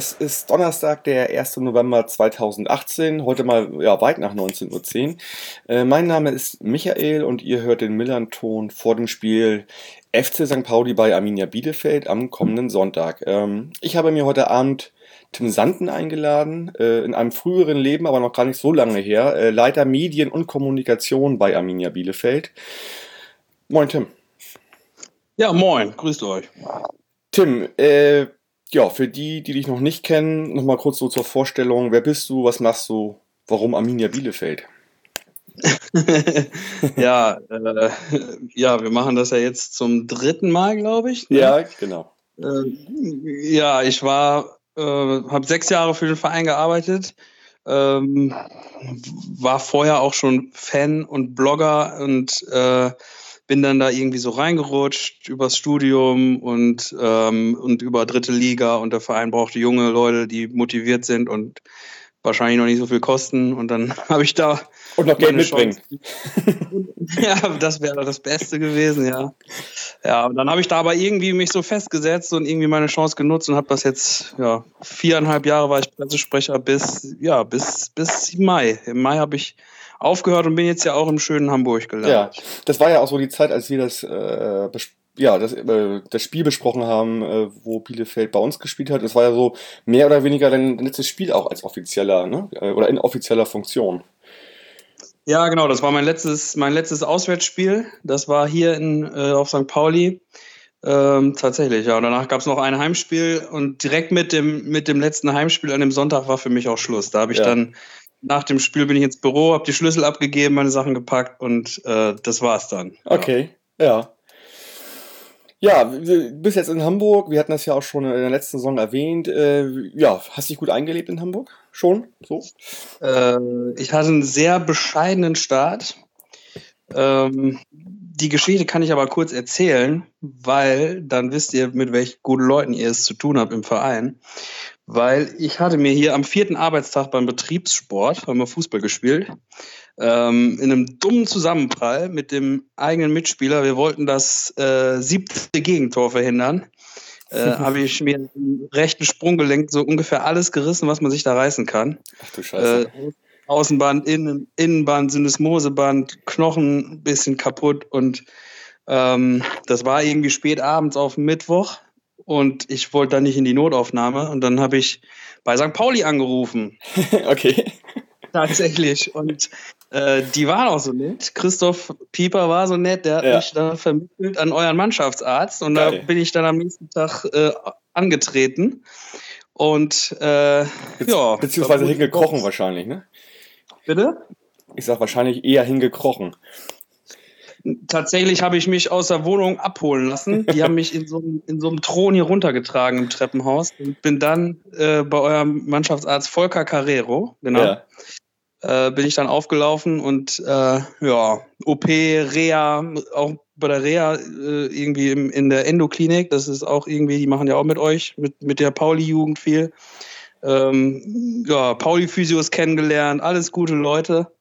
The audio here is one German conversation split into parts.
es ist Donnerstag, der 1. November 2018, heute mal ja, weit nach 19.10 Uhr. Äh, mein Name ist Michael und ihr hört den Millern-Ton vor dem Spiel FC St. Pauli bei Arminia Bielefeld am kommenden Sonntag. Ähm, ich habe mir heute Abend Tim Sanden eingeladen, äh, in einem früheren Leben, aber noch gar nicht so lange her, äh, Leiter Medien und Kommunikation bei Arminia Bielefeld. Moin Tim. Ja, moin, grüßt euch. Tim, äh, ja, für die, die dich noch nicht kennen, nochmal kurz so zur Vorstellung. Wer bist du? Was machst du? Warum Arminia Bielefeld? ja, äh, ja, wir machen das ja jetzt zum dritten Mal, glaube ich. Ne? Ja, genau. Äh, ja, ich war, äh, habe sechs Jahre für den Verein gearbeitet, ähm, war vorher auch schon Fan und Blogger und äh, bin dann da irgendwie so reingerutscht übers Studium und, ähm, und über dritte Liga und der Verein brauchte junge Leute, die motiviert sind und wahrscheinlich noch nicht so viel kosten und dann habe ich da und noch Geld mitbringen. ja, das wäre das Beste gewesen, ja. Ja, und dann habe ich da aber irgendwie mich so festgesetzt und irgendwie meine Chance genutzt und habe das jetzt, ja, viereinhalb Jahre war ich Pressesprecher bis, ja, bis, bis Mai. Im Mai habe ich aufgehört und bin jetzt ja auch im schönen Hamburg gelandet. Ja, das war ja auch so die Zeit, als wir das, äh, ja, das, äh, das Spiel besprochen haben, äh, wo Bielefeld bei uns gespielt hat. Das war ja so mehr oder weniger dein letztes Spiel auch als offizieller, ne? Äh, oder in offizieller Funktion. Ja, genau, das war mein letztes, mein letztes Auswärtsspiel. Das war hier in, äh, auf St. Pauli. Ähm, tatsächlich, ja. Und danach gab es noch ein Heimspiel und direkt mit dem, mit dem letzten Heimspiel an dem Sonntag war für mich auch Schluss. Da habe ich ja. dann nach dem Spiel bin ich ins Büro, habe die Schlüssel abgegeben, meine Sachen gepackt und äh, das war's dann. Okay, ja. Ja, du bist jetzt in Hamburg. Wir hatten das ja auch schon in der letzten Saison erwähnt. Äh, ja, hast dich gut eingelebt in Hamburg? Schon? So? Äh, ich hatte einen sehr bescheidenen Start. Ähm, die Geschichte kann ich aber kurz erzählen, weil dann wisst ihr, mit welchen guten Leuten ihr es zu tun habt im Verein weil ich hatte mir hier am vierten Arbeitstag beim Betriebssport, haben wir Fußball gespielt, ähm, in einem dummen Zusammenprall mit dem eigenen Mitspieler, wir wollten das äh, siebte Gegentor verhindern, äh, habe ich mir im rechten Sprunggelenk so ungefähr alles gerissen, was man sich da reißen kann. Ach du Scheiße. Äh, Außenband, Innen, Innenband, Syndesmoseband, Knochen ein bisschen kaputt und ähm, das war irgendwie spät abends auf Mittwoch und ich wollte dann nicht in die Notaufnahme und dann habe ich bei St. Pauli angerufen. okay. Tatsächlich. Und äh, die waren auch so nett. Christoph Pieper war so nett, der hat ja. mich dann vermittelt an euren Mannschaftsarzt und Geil. da bin ich dann am nächsten Tag äh, angetreten. Und äh, ja. Beziehungsweise hingekrochen wahrscheinlich, ne? Bitte? Ich sag wahrscheinlich eher hingekrochen. Tatsächlich habe ich mich aus der Wohnung abholen lassen. Die haben mich in so, in so einem Thron hier runtergetragen im Treppenhaus und bin dann äh, bei eurem Mannschaftsarzt Volker Carrero, genau, ja. äh, bin ich dann aufgelaufen und äh, ja, OP, Reha, auch bei der Reha äh, irgendwie im, in der Endoklinik, das ist auch irgendwie, die machen ja auch mit euch, mit, mit der Pauli-Jugend viel. Ähm, ja, Pauli-Physios kennengelernt, alles gute Leute.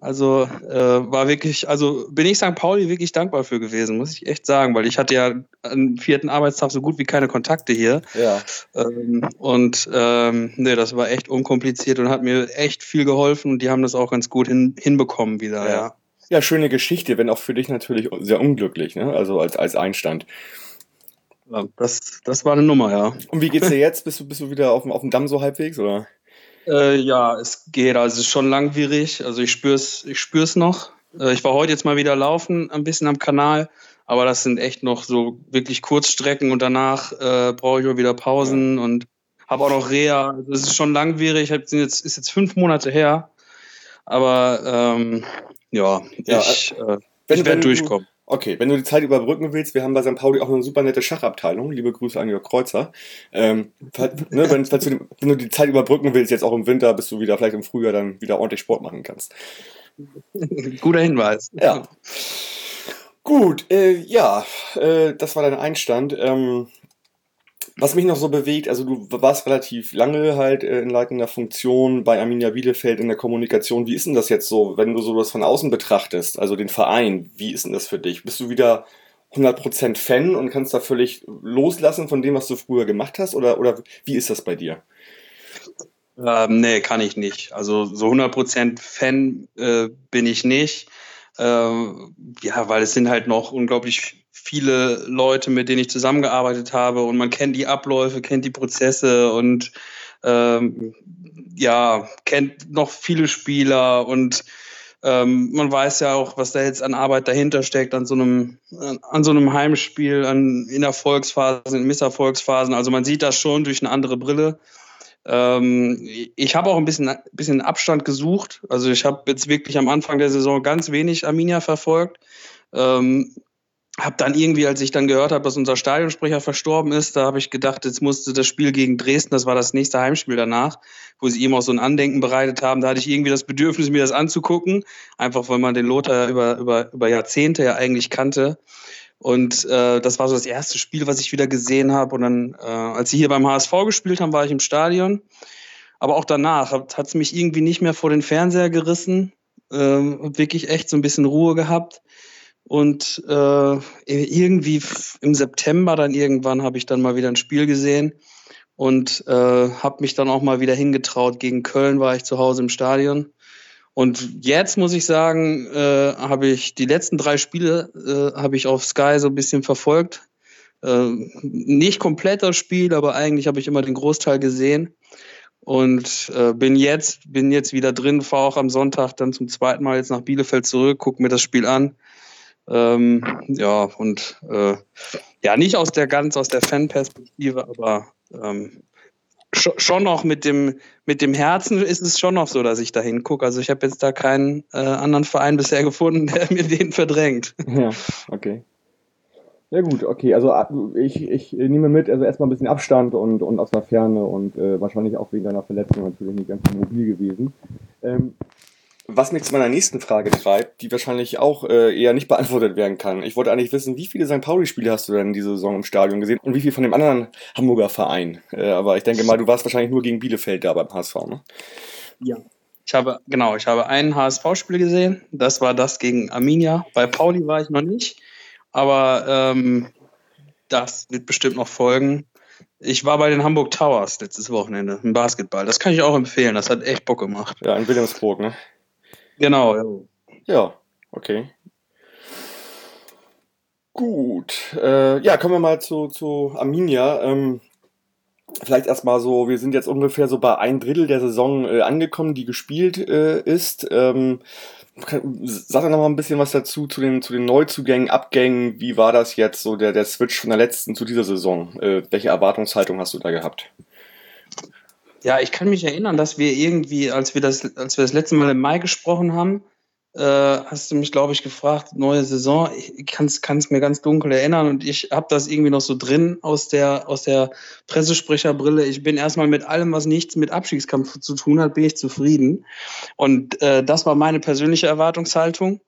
Also äh, war wirklich, also bin ich St. Pauli wirklich dankbar für gewesen, muss ich echt sagen, weil ich hatte ja am vierten Arbeitstag so gut wie keine Kontakte hier. Ja. Ähm, und ähm, nee, das war echt unkompliziert und hat mir echt viel geholfen und die haben das auch ganz gut hin, hinbekommen wieder, ja. ja. ja. schöne Geschichte, wenn auch für dich natürlich sehr unglücklich, ne? Also als, als Einstand. Ja, das, das war eine Nummer, ja. Und wie geht's dir jetzt? Bist du, bist du wieder auf dem, auf dem Damm so halbwegs, oder? Äh, ja, es geht. Also es ist schon langwierig. Also ich spür's, ich spür's noch. Äh, ich war heute jetzt mal wieder laufen, ein bisschen am Kanal, aber das sind echt noch so wirklich Kurzstrecken und danach äh, brauche ich auch wieder Pausen ja. und habe auch noch Reha. Also es ist schon langwierig. Ich jetzt, ist jetzt fünf Monate her. Aber ähm, ja, ja, ich, äh, ich werde durchkommen. Okay, wenn du die Zeit überbrücken willst, wir haben bei St. Pauli auch eine super nette Schachabteilung. Liebe Grüße an Jörg Kreuzer. Ähm, ne, wenn, falls du, wenn du die Zeit überbrücken willst, jetzt auch im Winter, bis du wieder vielleicht im Frühjahr dann wieder ordentlich Sport machen kannst. Guter Hinweis. Ja. Gut, äh, ja, äh, das war dein Einstand. Ähm, was mich noch so bewegt, also du warst relativ lange halt äh, in leitender Funktion bei Arminia Bielefeld in der Kommunikation. Wie ist denn das jetzt so, wenn du sowas von außen betrachtest, also den Verein? Wie ist denn das für dich? Bist du wieder 100% Fan und kannst da völlig loslassen von dem, was du früher gemacht hast? Oder, oder wie ist das bei dir? Ähm, nee, kann ich nicht. Also so 100% Fan äh, bin ich nicht. Ähm, ja, weil es sind halt noch unglaublich viele Leute, mit denen ich zusammengearbeitet habe und man kennt die Abläufe, kennt die Prozesse und ähm, ja, kennt noch viele Spieler und ähm, man weiß ja auch, was da jetzt an Arbeit dahinter steckt, an so einem, an so einem Heimspiel, an, in Erfolgsphasen, in Misserfolgsphasen. Also man sieht das schon durch eine andere Brille. Ähm, ich habe auch ein bisschen, bisschen Abstand gesucht. Also ich habe jetzt wirklich am Anfang der Saison ganz wenig Arminia verfolgt. Ähm, habe dann irgendwie, als ich dann gehört habe, dass unser Stadionsprecher verstorben ist, da habe ich gedacht, jetzt musste das Spiel gegen Dresden, das war das nächste Heimspiel danach, wo sie ihm auch so ein Andenken bereitet haben. Da hatte ich irgendwie das Bedürfnis, mir das anzugucken, einfach weil man den Lothar über, über, über Jahrzehnte ja eigentlich kannte. Und äh, das war so das erste Spiel, was ich wieder gesehen habe. Und dann, äh, als sie hier beim HSV gespielt haben, war ich im Stadion. Aber auch danach hat es mich irgendwie nicht mehr vor den Fernseher gerissen. Ähm, wirklich echt so ein bisschen Ruhe gehabt. Und äh, irgendwie im September dann irgendwann habe ich dann mal wieder ein Spiel gesehen und äh, habe mich dann auch mal wieder hingetraut. Gegen Köln war ich zu Hause im Stadion. Und jetzt muss ich sagen, äh, habe ich die letzten drei Spiele äh, habe ich auf Sky so ein bisschen verfolgt. Äh, nicht komplett das Spiel, aber eigentlich habe ich immer den Großteil gesehen und äh, bin jetzt bin jetzt wieder drin. Fahre auch am Sonntag dann zum zweiten Mal jetzt nach Bielefeld zurück, gucke mir das Spiel an ähm, ja, und äh, ja, nicht aus der ganz aus der Fanperspektive, aber ähm, schon noch mit dem, mit dem Herzen ist es schon noch so, dass ich da hingucke. Also ich habe jetzt da keinen äh, anderen Verein bisher gefunden, der mir den verdrängt. Ja, okay. Ja gut, okay. Also ich, ich nehme mit, also erstmal ein bisschen Abstand und, und aus der Ferne und äh, wahrscheinlich auch wegen deiner Verletzung natürlich nicht ganz mobil gewesen. Ähm, was mich zu meiner nächsten Frage treibt, die wahrscheinlich auch äh, eher nicht beantwortet werden kann. Ich wollte eigentlich wissen, wie viele St. Pauli-Spiele hast du denn diese Saison im Stadion gesehen und wie viel von dem anderen Hamburger Verein? Äh, aber ich denke mal, du warst wahrscheinlich nur gegen Bielefeld da beim HSV, ne? Ja. Ich habe, genau, ich habe ein HSV-Spiel gesehen. Das war das gegen Arminia. Bei Pauli war ich noch nicht. Aber ähm, das wird bestimmt noch folgen. Ich war bei den Hamburg Towers letztes Wochenende im Basketball. Das kann ich auch empfehlen. Das hat echt Bock gemacht. Ja, in Wilhelmsburg, ne? Genau, ja. Okay. Gut. Äh, ja, kommen wir mal zu, zu Arminia. Ähm, vielleicht erstmal so, wir sind jetzt ungefähr so bei ein Drittel der Saison äh, angekommen, die gespielt äh, ist. Ähm, sag doch noch mal ein bisschen was dazu, zu den, zu den Neuzugängen, Abgängen. Wie war das jetzt, so der, der Switch von der letzten zu dieser Saison? Äh, welche Erwartungshaltung hast du da gehabt? Ja, ich kann mich erinnern, dass wir irgendwie, als wir das, als wir das letzte Mal im Mai gesprochen haben, äh, hast du mich, glaube ich, gefragt, neue Saison. Ich kann es mir ganz dunkel erinnern und ich habe das irgendwie noch so drin aus der, aus der Pressesprecherbrille. Ich bin erstmal mit allem, was nichts mit Abstiegskampf zu tun hat, bin ich zufrieden. Und äh, das war meine persönliche Erwartungshaltung.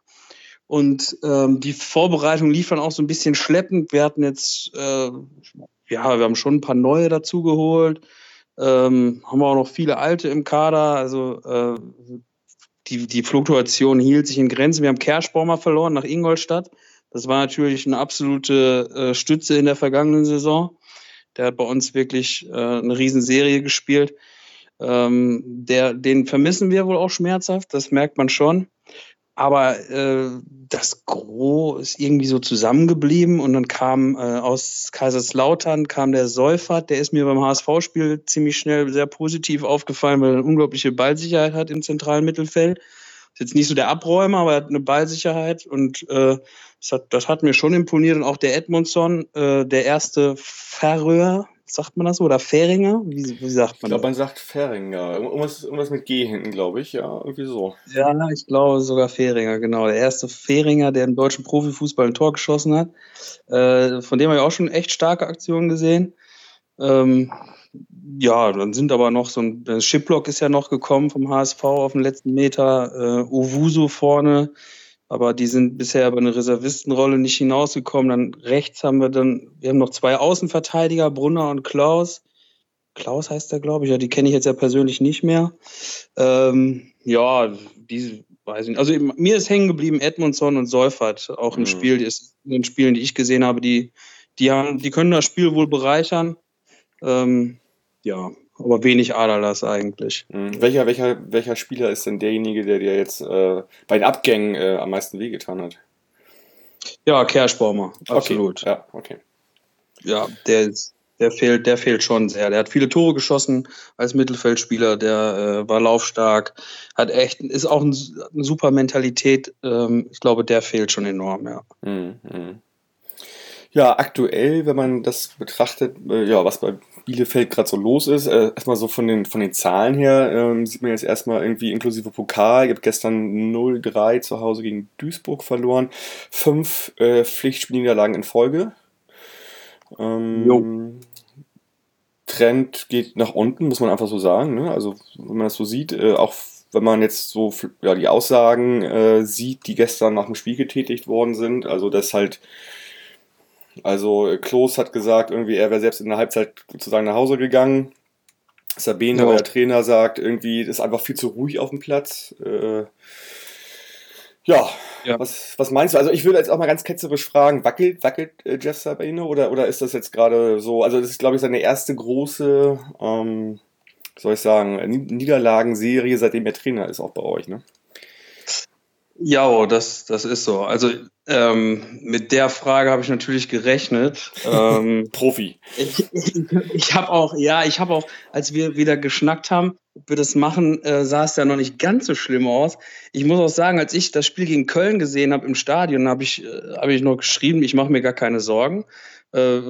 Und ähm, die Vorbereitung lief dann auch so ein bisschen schleppend. Wir hatten jetzt, äh, ja, wir haben schon ein paar neue dazugeholt. Ähm, haben wir auch noch viele Alte im Kader. Also äh, die, die Fluktuation hielt sich in Grenzen. Wir haben Kerschbaumer verloren nach Ingolstadt. Das war natürlich eine absolute äh, Stütze in der vergangenen Saison. Der hat bei uns wirklich äh, eine Riesenserie gespielt. Ähm, der, den vermissen wir wohl auch schmerzhaft, das merkt man schon. Aber äh, das Gros ist irgendwie so zusammengeblieben und dann kam äh, aus Kaiserslautern kam der Seufert, der ist mir beim HSV-Spiel ziemlich schnell sehr positiv aufgefallen, weil er eine unglaubliche Ballsicherheit hat im zentralen Mittelfeld. Ist jetzt nicht so der Abräumer, aber er hat eine Ballsicherheit und äh, das, hat, das hat mir schon imponiert. Und auch der Edmondson, äh, der erste Färöer, sagt man das so? Oder Fähringer? Wie, wie sagt man Ich glaube, man sagt Fähringer. Irgendwas, irgendwas mit G hinten, glaube ich. Ja, irgendwie so. Ja, ich glaube sogar Fähringer, genau. Der erste Fähringer, der im deutschen Profifußball ein Tor geschossen hat. Äh, von dem habe ich auch schon echt starke Aktionen gesehen. Ähm, ja, dann sind aber noch so ein Shiplock ist ja noch gekommen vom HSV auf den letzten Meter. Äh, Owusu vorne. Aber die sind bisher über eine Reservistenrolle nicht hinausgekommen. Dann rechts haben wir dann, wir haben noch zwei Außenverteidiger, Brunner und Klaus. Klaus heißt der, glaube ich, ja, die kenne ich jetzt ja persönlich nicht mehr. Ähm, ja, die weiß ich nicht. Also mir ist hängen geblieben Edmundson und Seufert, auch im mhm. Spiel, in den Spielen, die ich gesehen habe, die, die haben, die können das Spiel wohl bereichern. Ähm, ja, aber wenig Aderlass eigentlich. Mhm. Welcher, welcher, welcher Spieler ist denn derjenige, der dir jetzt äh, bei den Abgängen äh, am meisten wehgetan hat? Ja, Kerschbaumer, absolut. Okay. Ja, okay. Ja, der ist, der fehlt, der fehlt schon sehr. Der hat viele Tore geschossen als Mittelfeldspieler, der äh, war laufstark, hat echt, ist auch ein, eine super Mentalität. Ähm, ich glaube, der fehlt schon enorm, ja. Mhm. Ja, aktuell, wenn man das betrachtet, äh, ja, was bei Bielefeld gerade so los ist, äh, erstmal so von den, von den Zahlen her, ähm, sieht man jetzt erstmal irgendwie inklusive Pokal. Ihr habt gestern 0-3 zu Hause gegen Duisburg verloren. Fünf äh, Pflichtspielniederlagen in Folge. Ähm, Trend geht nach unten, muss man einfach so sagen. Ne? Also, wenn man das so sieht, äh, auch wenn man jetzt so ja, die Aussagen äh, sieht, die gestern nach dem Spiel getätigt worden sind, also dass halt also Klos hat gesagt, irgendwie er wäre selbst in der Halbzeit sozusagen nach Hause gegangen. Sabine, ja. der Trainer, sagt, irgendwie ist einfach viel zu ruhig auf dem Platz. Äh, ja, ja, Was, was meinst du? Also ich würde jetzt auch mal ganz ketzerisch fragen, wackelt, wackelt äh, Jeff Sabino oder, oder ist das jetzt gerade so, also das ist glaube ich seine erste große, ähm, soll ich sagen, Niederlagenserie, seitdem er Trainer ist, auch bei euch, ne? Ja, das, das ist so. Also ähm, mit der Frage habe ich natürlich gerechnet. Ähm, Profi. Ich, ich, ich habe auch, ja, ich habe auch, als wir wieder geschnackt haben, ob wir das machen, äh, sah es ja noch nicht ganz so schlimm aus. Ich muss auch sagen, als ich das Spiel gegen Köln gesehen habe im Stadion, habe ich, äh, hab ich noch geschrieben, ich mache mir gar keine Sorgen. Äh,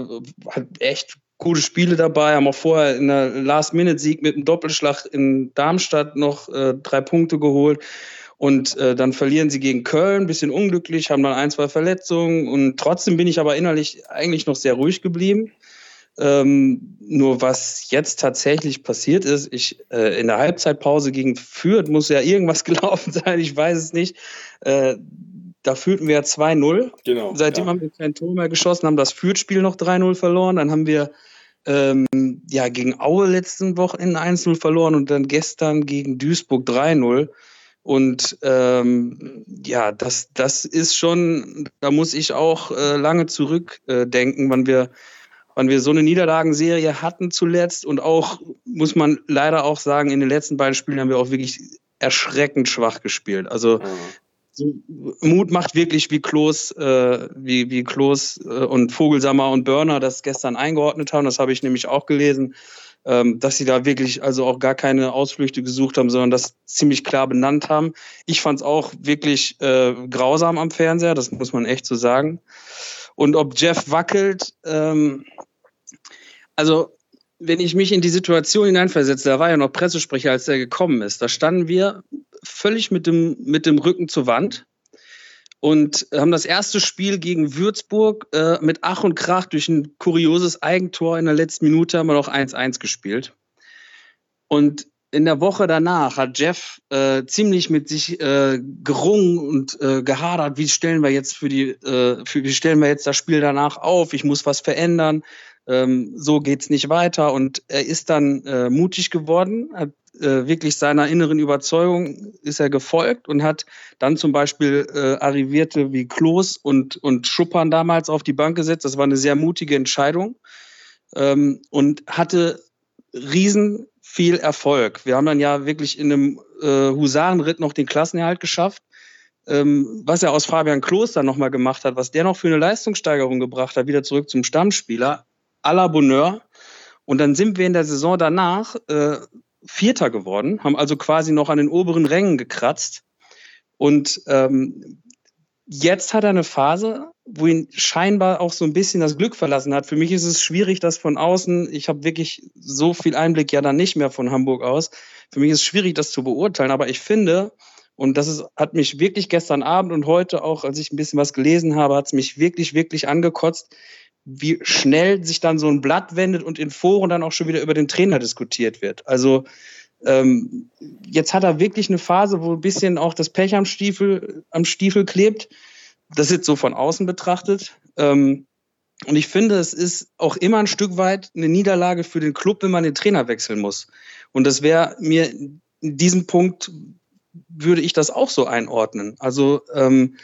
hat echt gute Spiele dabei, haben auch vorher in der Last-Minute-Sieg mit einem Doppelschlag in Darmstadt noch äh, drei Punkte geholt. Und äh, dann verlieren sie gegen Köln, bisschen unglücklich, haben dann ein, zwei Verletzungen. Und trotzdem bin ich aber innerlich eigentlich noch sehr ruhig geblieben. Ähm, nur was jetzt tatsächlich passiert ist, ich äh, in der Halbzeitpause gegen Fürth muss ja irgendwas gelaufen sein, ich weiß es nicht. Äh, da führten wir 2-0. Genau. Seitdem ja. haben wir kein Tor mehr geschossen, haben das Fürth-Spiel noch 3-0 verloren. Dann haben wir ähm, ja gegen Aue letzten Wochen 1-0 verloren und dann gestern gegen Duisburg 3-0. Und ähm, ja, das, das ist schon, da muss ich auch äh, lange zurückdenken, äh, wann wir, wann wir so eine Niederlagenserie hatten zuletzt. Und auch, muss man leider auch sagen, in den letzten beiden Spielen haben wir auch wirklich erschreckend schwach gespielt. Also mhm. so, Mut macht wirklich, wie Klos, äh, wie, wie Klos äh, und Vogelsammer und Börner das gestern eingeordnet haben. Das habe ich nämlich auch gelesen dass sie da wirklich also auch gar keine Ausflüchte gesucht haben, sondern das ziemlich klar benannt haben. Ich fand es auch wirklich äh, grausam am Fernseher, das muss man echt so sagen. Und ob Jeff wackelt, ähm, also wenn ich mich in die Situation hineinversetze, da war ja noch Pressesprecher, als der gekommen ist, da standen wir völlig mit dem, mit dem Rücken zur Wand und haben das erste Spiel gegen Würzburg äh, mit Ach und Krach durch ein kurioses Eigentor in der letzten Minute haben wir noch 1-1 gespielt. Und in der Woche danach hat Jeff äh, ziemlich mit sich äh, gerungen und äh, gehadert, wie stellen wir jetzt für die, äh, für, wie stellen wir jetzt das Spiel danach auf? Ich muss was verändern. Ähm, so geht's nicht weiter. Und er ist dann äh, mutig geworden, hat äh, wirklich seiner inneren Überzeugung ist er gefolgt und hat dann zum Beispiel äh, Arrivierte wie Klos und, und Schuppern damals auf die Bank gesetzt. Das war eine sehr mutige Entscheidung ähm, und hatte riesen viel Erfolg. Wir haben dann ja wirklich in einem äh, Husarenritt noch den Klassenerhalt geschafft. Ähm, was er aus Fabian Klos dann nochmal gemacht hat, was der noch für eine Leistungssteigerung gebracht hat, wieder zurück zum Stammspieler, à la Bonheur. Und dann sind wir in der Saison danach äh, Vierter geworden, haben also quasi noch an den oberen Rängen gekratzt. Und ähm, jetzt hat er eine Phase, wo ihn scheinbar auch so ein bisschen das Glück verlassen hat. Für mich ist es schwierig, das von außen, ich habe wirklich so viel Einblick ja dann nicht mehr von Hamburg aus. Für mich ist es schwierig, das zu beurteilen, aber ich finde, und das ist, hat mich wirklich gestern Abend und heute auch, als ich ein bisschen was gelesen habe, hat es mich wirklich, wirklich angekotzt, wie schnell sich dann so ein Blatt wendet und in Foren dann auch schon wieder über den Trainer diskutiert wird. Also Ähm, jetzt hat er wirklich eine Phase, wo ein bisschen auch das Pech am Stiefel, am Stiefel klebt. Das ist so von außen betrachtet. Ähm, und ich finde, es ist auch immer ein Stück weit eine Niederlage für den Club, wenn man den Trainer wechseln muss. Und das wäre mir in diesem Punkt würde ich das auch so einordnen. Also ähm,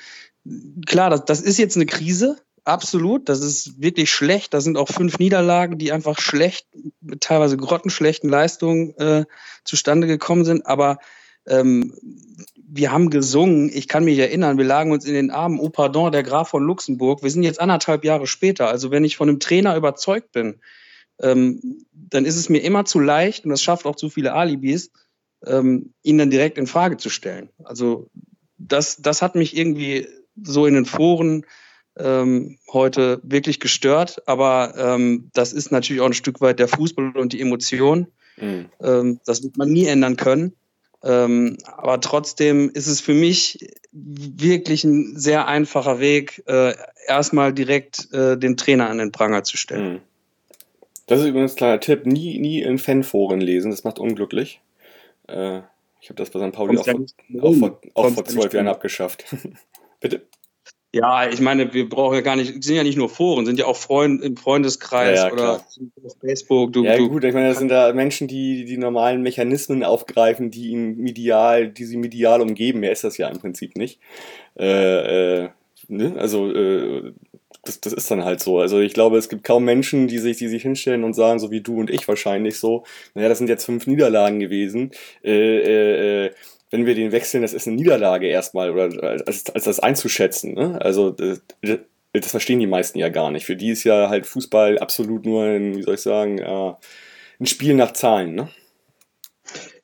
klar, das, das ist jetzt eine Krise, absolut. Das ist wirklich schlecht. Da sind auch fünf Niederlagen, die einfach schlecht, mit teilweise grottenschlechten Leistungen äh, zustande gekommen sind. Aber ähm, wir haben gesungen, ich kann mich erinnern, wir lagen uns in den Armen, oh pardon, der Graf von Luxemburg. Wir sind jetzt anderthalb Jahre später. Also wenn ich von einem Trainer überzeugt bin, ähm, dann ist es mir immer zu leicht, und das schafft auch zu viele Alibis, ähm, ihn dann direkt in Frage zu stellen. Also das, das hat mich irgendwie so in den Foren ähm, heute wirklich gestört, aber ähm, das ist natürlich auch ein Stück weit der Fußball und die Emotion. Mhm. Ähm, das wird man nie ändern können. Ähm, aber trotzdem ist es für mich wirklich ein sehr einfacher Weg, äh, erstmal direkt äh, den Trainer an den Pranger zu stellen. Mhm. Das ist übrigens ein kleiner Tipp: nie, nie in Fanforen lesen, das macht unglücklich. Äh, ich habe das bei St. Pauli auch, vor, auch, vor, auch vor zwölf Jahren abgeschafft. Bitte. Ja, ich meine, wir brauchen ja gar nicht, sind ja nicht nur Foren, sind ja auch Freund, im Freundeskreis ja, ja, oder auf Facebook. Du, ja, du, gut, ich meine, das sind da Menschen, die die normalen Mechanismen aufgreifen, die ihn medial, die sie medial umgeben. Mehr ist das ja im Prinzip nicht. Äh, äh, ne? Also, äh, das, das ist dann halt so. Also ich glaube, es gibt kaum Menschen, die sich, die sich hinstellen und sagen, so wie du und ich wahrscheinlich so, naja, das sind jetzt fünf Niederlagen gewesen. Äh, äh, äh wenn wir den wechseln, das ist eine Niederlage erstmal, oder als, als das einzuschätzen. Ne? Also das, das, verstehen die meisten ja gar nicht. Für die ist ja halt Fußball absolut nur ein, wie soll ich sagen, äh, ein Spiel nach Zahlen. Ne?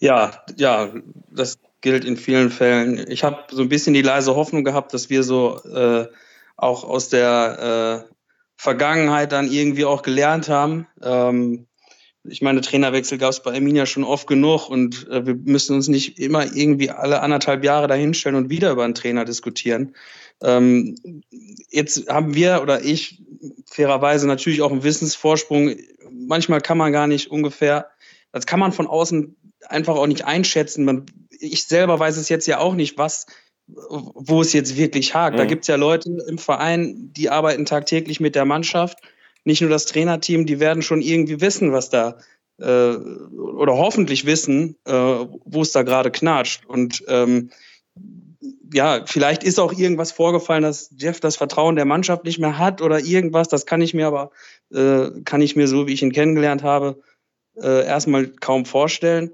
Ja, ja, das gilt in vielen Fällen. Ich habe so ein bisschen die leise Hoffnung gehabt, dass wir so äh, auch aus der äh, Vergangenheit dann irgendwie auch gelernt haben. Ähm, ich meine, Trainerwechsel gab es bei Arminia schon oft genug und äh, wir müssen uns nicht immer irgendwie alle anderthalb Jahre dahinstellen und wieder über einen Trainer diskutieren. Ähm, jetzt haben wir oder ich fairerweise natürlich auch einen Wissensvorsprung. Manchmal kann man gar nicht ungefähr, das kann man von außen einfach auch nicht einschätzen. Man, ich selber weiß es jetzt ja auch nicht, was wo es jetzt wirklich hakt. Mhm. Da gibt es ja Leute im Verein, die arbeiten tagtäglich mit der Mannschaft. Nicht nur das Trainerteam, die werden schon irgendwie wissen, was da äh, oder hoffentlich wissen, äh, wo es da gerade knatscht. Und ähm, ja, vielleicht ist auch irgendwas vorgefallen, dass Jeff das Vertrauen der Mannschaft nicht mehr hat oder irgendwas. Das kann ich mir aber, äh, kann ich mir so, wie ich ihn kennengelernt habe, äh, erstmal kaum vorstellen.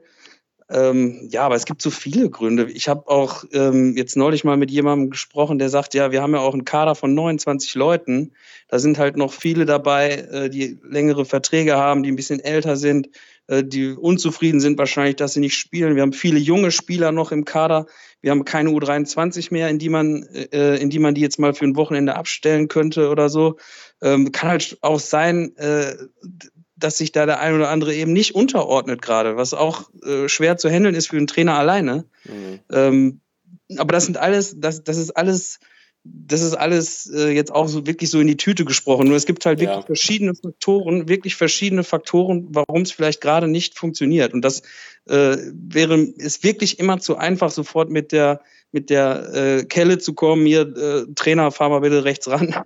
Ähm, ja, aber es gibt so viele Gründe. Ich habe auch ähm, jetzt neulich mal mit jemandem gesprochen, der sagt, ja, wir haben ja auch einen Kader von 29 Leuten. Da sind halt noch viele dabei, äh, die längere Verträge haben, die ein bisschen älter sind, äh, die unzufrieden sind wahrscheinlich, dass sie nicht spielen. Wir haben viele junge Spieler noch im Kader. Wir haben keine U23 mehr, in die man, äh, in die man die jetzt mal für ein Wochenende abstellen könnte oder so. Ähm, kann halt auch sein, äh, dass sich da der ein oder andere eben nicht unterordnet gerade, was auch äh, schwer zu handeln ist für einen Trainer alleine. Mhm. Ähm, aber das sind alles, das, das ist alles, das ist alles äh, jetzt auch so wirklich so in die Tüte gesprochen. Nur es gibt halt wirklich ja. verschiedene Faktoren, wirklich verschiedene Faktoren, warum es vielleicht gerade nicht funktioniert. Und das äh, wäre, ist wirklich immer zu einfach, sofort mit der mit der äh, Kelle zu kommen, hier, äh, Trainer, fahr mal bitte rechts ran.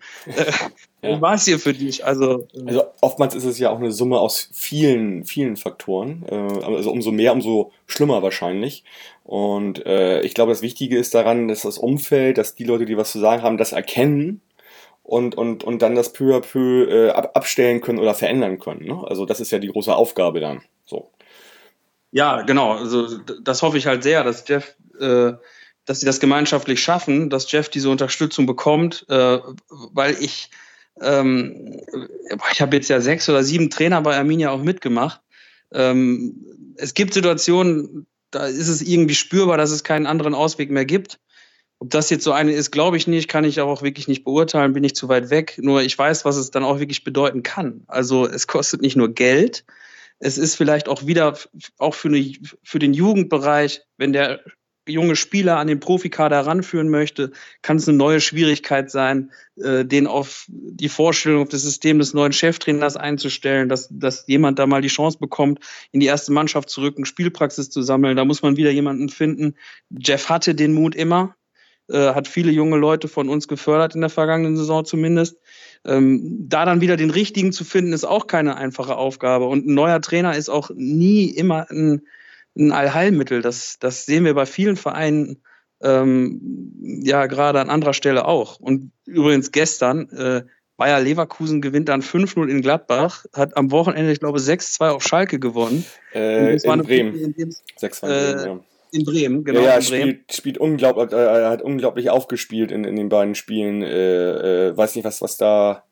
Äh, ja. War es hier für dich? Also, äh, also oftmals ist es ja auch eine Summe aus vielen, vielen Faktoren. Äh, also umso mehr, umso schlimmer wahrscheinlich. Und ich glaube, das Wichtige ist daran, dass das Umfeld, dass die Leute, die was zu sagen haben, das erkennen und, und, und dann das peu à peu äh, abstellen können oder verändern können. Ne? Also das ist ja die große Aufgabe dann. So. Ja, genau. Also das hoffe ich halt sehr, dass Jeff äh, dass sie das gemeinschaftlich schaffen, dass Jeff diese Unterstützung bekommt, äh, weil ich, ähm, ich habe jetzt ja sechs oder sieben Trainer bei Arminia auch mitgemacht. Ähm, es gibt Situationen, da ist es irgendwie spürbar, dass es keinen anderen Ausweg mehr gibt. Ob das jetzt so eine ist, glaube ich nicht, kann ich auch wirklich nicht beurteilen, bin ich zu weit weg. Nur ich weiß, was es dann auch wirklich bedeuten kann. Also es kostet nicht nur Geld, es ist vielleicht auch wieder auch für, eine, für den Jugendbereich, wenn der junge Spieler an den Profikader heranführen möchte, kann es eine neue Schwierigkeit sein, äh, den auf die Vorstellung, auf das System des neuen Cheftrainers einzustellen, dass, dass jemand da mal die Chance bekommt, in die erste Mannschaft zu rücken, Spielpraxis zu sammeln. Da muss man wieder jemanden finden. Jeff hatte den Mut immer, äh, hat viele junge Leute von uns gefördert in der vergangenen Saison zumindest. Ähm, da dann wieder den richtigen zu finden, ist auch keine einfache Aufgabe. Und ein neuer Trainer ist auch nie immer ein, ein Allheilmittel. Das, das sehen wir bei vielen Vereinen ähm, ja gerade an anderer Stelle auch. Und übrigens gestern, äh, Bayer Leverkusen gewinnt dann 5-0 in Gladbach, hat am Wochenende, ich glaube, 6-2 auf Schalke gewonnen. Äh, in Bremen. 6-2 äh, ja. In Bremen, genau. Ja, ja in Bremen. Spielt, spielt unglaublich, äh, hat unglaublich aufgespielt in, in den beiden Spielen. Äh, äh, weiß nicht, was, was da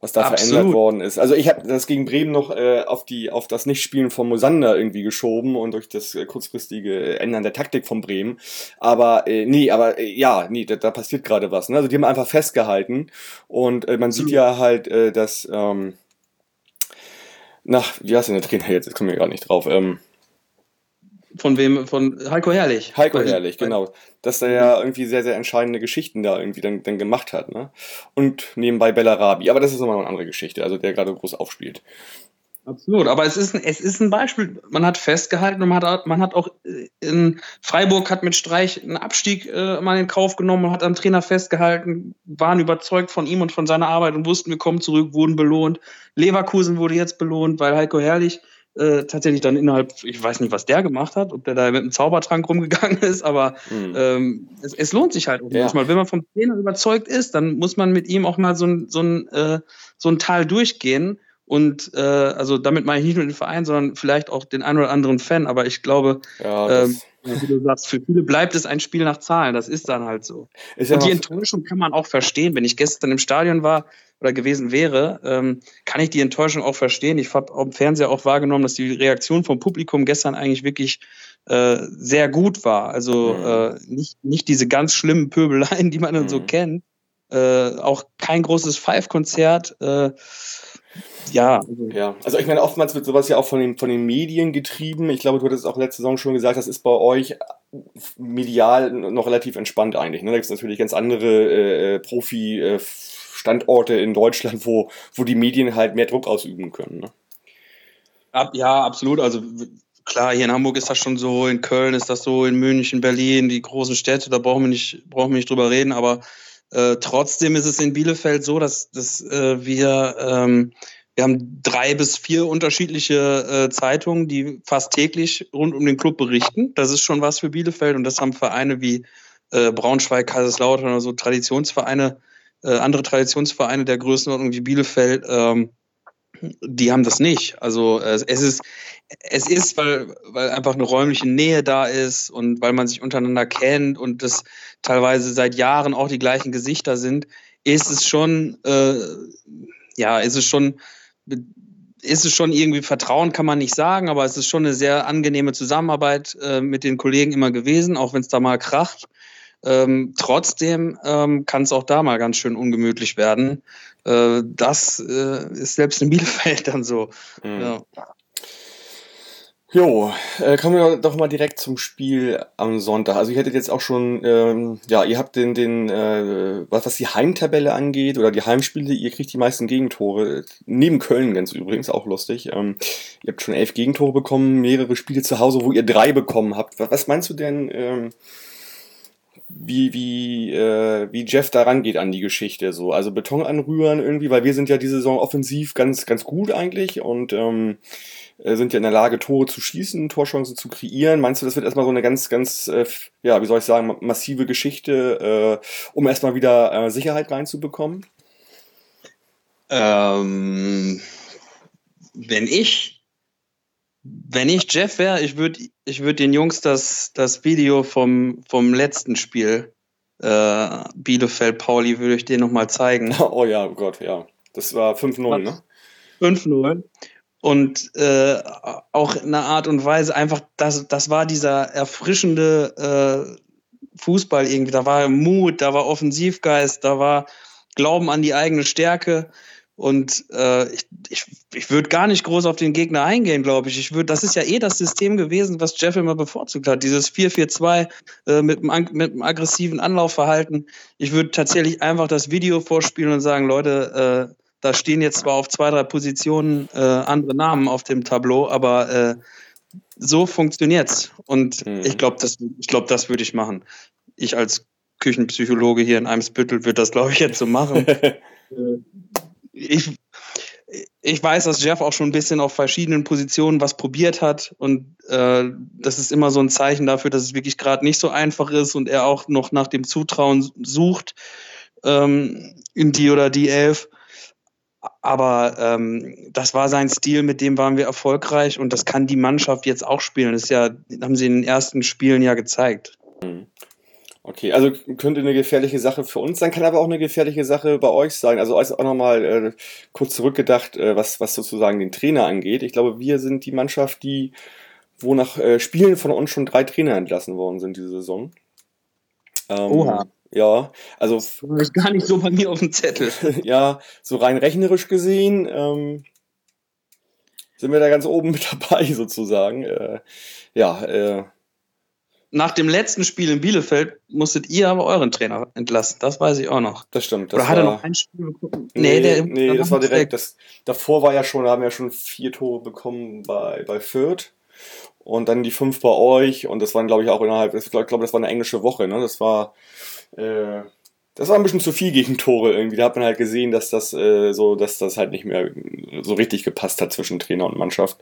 was da Absolut. verändert worden ist. Also ich habe das gegen Bremen noch äh, auf die auf das Nichtspielen von Mosander irgendwie geschoben und durch das äh, kurzfristige Ändern der Taktik von Bremen. Aber äh, nee, aber äh, ja, nee, da, da passiert gerade was. Ne? Also die haben einfach festgehalten und äh, man sieht ja halt, äh, dass ähm, nach wie heißt denn der Trainer jetzt? Jetzt kommen wir gar nicht drauf. Ähm, von wem? Von Heiko Herrlich. Heiko Herrlich, genau. Dass er ja irgendwie sehr, sehr entscheidende Geschichten da irgendwie dann, dann gemacht hat. Ne? Und nebenbei Bellarabi. Aber das ist nochmal eine andere Geschichte, also der gerade groß aufspielt. Absolut, aber es ist, ein, es ist ein Beispiel. Man hat festgehalten und man hat, man hat auch äh, in Freiburg hat mit Streich einen Abstieg äh, mal in Kauf genommen und hat am Trainer festgehalten, waren überzeugt von ihm und von seiner Arbeit und wussten, wir kommen zurück, wurden belohnt. Leverkusen wurde jetzt belohnt, weil Heiko Herrlich äh, tatsächlich dann innerhalb, ich weiß nicht, was der gemacht hat, ob der da mit einem Zaubertrank rumgegangen ist, aber mhm. ähm, es, es, lohnt sich halt auch ja. manchmal. Wenn man vom Trainer überzeugt ist, dann muss man mit ihm auch mal so ein, so ein, äh, so ein Tal durchgehen. Und äh, also damit meine ich nicht nur den Verein, sondern vielleicht auch den einen oder anderen Fan. Aber ich glaube, ja, ähm, wie du sagst, für viele bleibt es ein Spiel nach Zahlen. Das ist dann halt so. Ist und die Enttäuschung kann man auch verstehen. Wenn ich gestern im Stadion war, oder gewesen wäre, ähm, kann ich die Enttäuschung auch verstehen. Ich habe im Fernseher auch wahrgenommen, dass die Reaktion vom Publikum gestern eigentlich wirklich äh, sehr gut war. Also mhm. äh, nicht, nicht diese ganz schlimmen Pöbeleien, die man dann mhm. so kennt. Äh, auch kein großes Five-Konzert. Ja. Also. ja, also ich meine, oftmals wird sowas ja auch von den, von den Medien getrieben. Ich glaube, du hattest auch letzte Saison schon gesagt, das ist bei euch medial noch relativ entspannt eigentlich. Ne? Da gibt es natürlich ganz andere äh, äh Profi- äh, in Deutschland, wo, wo die Medien halt mehr Druck ausüben können. Ne? Ja, absolut. Also klar, hier in Hamburg ist das schon so, in Köln ist das so, in München, Berlin, die großen Städte, da brauchen wir nicht, brauchen wir nicht drüber reden, aber äh, trotzdem ist es in Bielefeld so, dass, dass äh, wir, ähm, wir haben drei bis vier unterschiedliche äh, Zeitungen, die fast täglich rund um den Club berichten. Das ist schon was für Bielefeld und das haben Vereine wie äh, Braunschweig, Kaiserslautern oder so Traditionsvereine äh, andere Traditionsvereine der Größenordnung wie Bielefeld, ähm, die haben das nicht. Also äh, es ist, es ist, weil, weil einfach eine räumliche Nähe da ist und weil man sich untereinander kennt und das teilweise seit Jahren auch die gleichen Gesichter sind, ist es schon, äh, ja, ist es schon, ist es schon irgendwie Vertrauen, kann man nicht sagen, aber es ist schon eine sehr angenehme Zusammenarbeit äh, mit den Kollegen immer gewesen, auch wenn es da mal kracht. Ähm, trotzdem ähm, kann es auch da mal ganz schön ungemütlich werden. Äh, das äh, ist selbst in Bielefeld dann so. Mhm. Ja. Jo, äh, kommen wir doch mal direkt zum Spiel am Sonntag. Also ihr hättet jetzt auch schon, ähm, ja, ihr habt den, den äh, was, was die Heimtabelle angeht oder die Heimspiele, ihr kriegt die meisten Gegentore. Neben Köln ganz übrigens, auch lustig. Ähm, ihr habt schon elf Gegentore bekommen, mehrere Spiele zu Hause, wo ihr drei bekommen habt. Was, was meinst du denn? Ähm, wie, wie, äh, wie Jeff da rangeht an die Geschichte. So. Also Beton anrühren irgendwie, weil wir sind ja diese Saison offensiv ganz, ganz gut eigentlich und ähm, äh, sind ja in der Lage, Tore zu schießen, Torchancen zu kreieren. Meinst du, das wird erstmal so eine ganz, ganz, äh, ja, wie soll ich sagen, massive Geschichte, äh, um erstmal wieder äh, Sicherheit reinzubekommen? Ähm, wenn ich wenn ich Jeff wäre, ich würde ich würd den Jungs das, das Video vom, vom letzten Spiel, äh, Bielefeld-Pauli, würde ich dir nochmal zeigen. Oh ja, oh Gott, ja. Das war 5-0, ne? 5-0. Und äh, auch in einer Art und Weise einfach, das, das war dieser erfrischende äh, Fußball irgendwie. Da war Mut, da war Offensivgeist, da war Glauben an die eigene Stärke. Und äh, ich, ich, ich würde gar nicht groß auf den Gegner eingehen, glaube ich. Ich würde, das ist ja eh das System gewesen, was Jeff immer bevorzugt hat. Dieses 4-4-2 äh, mit, einem, mit einem aggressiven Anlaufverhalten. Ich würde tatsächlich einfach das Video vorspielen und sagen, Leute, äh, da stehen jetzt zwar auf zwei, drei Positionen äh, andere Namen auf dem Tableau, aber äh, so funktioniert's. Und mhm. ich glaube, das, ich glaub, das würde ich machen. Ich als Küchenpsychologe hier in Eimsbüttel würde das, glaube ich, jetzt so machen. Ich, ich weiß, dass Jeff auch schon ein bisschen auf verschiedenen Positionen was probiert hat und äh, das ist immer so ein Zeichen dafür, dass es wirklich gerade nicht so einfach ist und er auch noch nach dem Zutrauen sucht ähm, in die oder die Elf. Aber ähm, das war sein Stil, mit dem waren wir erfolgreich und das kann die Mannschaft jetzt auch spielen. Das ja, haben sie in den ersten Spielen ja gezeigt. Okay, also könnte eine gefährliche Sache für uns sein, kann aber auch eine gefährliche Sache bei euch sein. Also auch nochmal äh, kurz zurückgedacht, äh, was, was sozusagen den Trainer angeht. Ich glaube, wir sind die Mannschaft, die, wo nach äh, Spielen von uns schon drei Trainer entlassen worden sind diese Saison. Ähm, Oha. Ja, also. Das war gar nicht so bei mir auf dem Zettel. ja, so rein rechnerisch gesehen ähm, sind wir da ganz oben mit dabei sozusagen. Äh, ja, äh, nach dem letzten Spiel in Bielefeld musstet ihr aber euren Trainer entlassen. Das weiß ich auch noch. Das stimmt. Das Oder hat er noch ein Spiel bekommen? Nee, nee, der, nee das war direkt. Das, davor war ja schon, da haben wir ja schon vier Tore bekommen bei, bei Fürth. Und dann die fünf bei euch. Und das waren, glaube ich, auch innerhalb, ich glaube, das war eine englische Woche. Ne? Das war, äh, das war ein bisschen zu viel gegen Tore irgendwie. Da hat man halt gesehen, dass das äh, so, dass das halt nicht mehr so richtig gepasst hat zwischen Trainer und Mannschaft.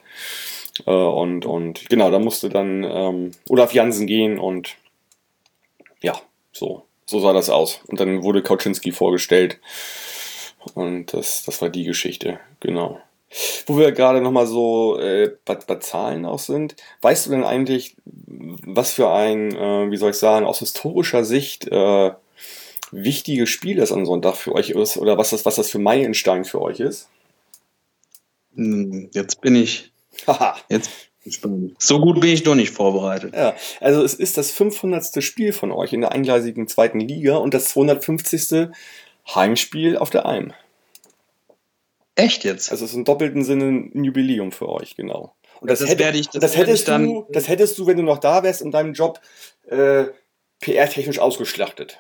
Äh, und, und genau, da musste dann ähm, Olaf Jansen gehen und ja, so, so sah das aus. Und dann wurde Kauczynski vorgestellt. Und das, das war die Geschichte, genau. Wo wir gerade nochmal so äh, bei, bei, Zahlen auch sind, weißt du denn eigentlich, was für ein, äh, wie soll ich sagen, aus historischer Sicht äh, wichtiges Spiel das am Sonntag für euch ist oder was das, was das für Meilenstein für euch ist? Hm, jetzt bin ich Jetzt so gut bin ich doch nicht vorbereitet. Ja, also es ist das 500. Spiel von euch in der eingleisigen zweiten Liga und das 250. Heimspiel auf der Alm. Echt jetzt? Also es ist im doppelten Sinne ein Jubiläum für euch, genau. Und das, das hätte, ich, das, das hättest dann, du, das hättest du, wenn du noch da wärst, in deinem Job äh, PR-technisch ausgeschlachtet.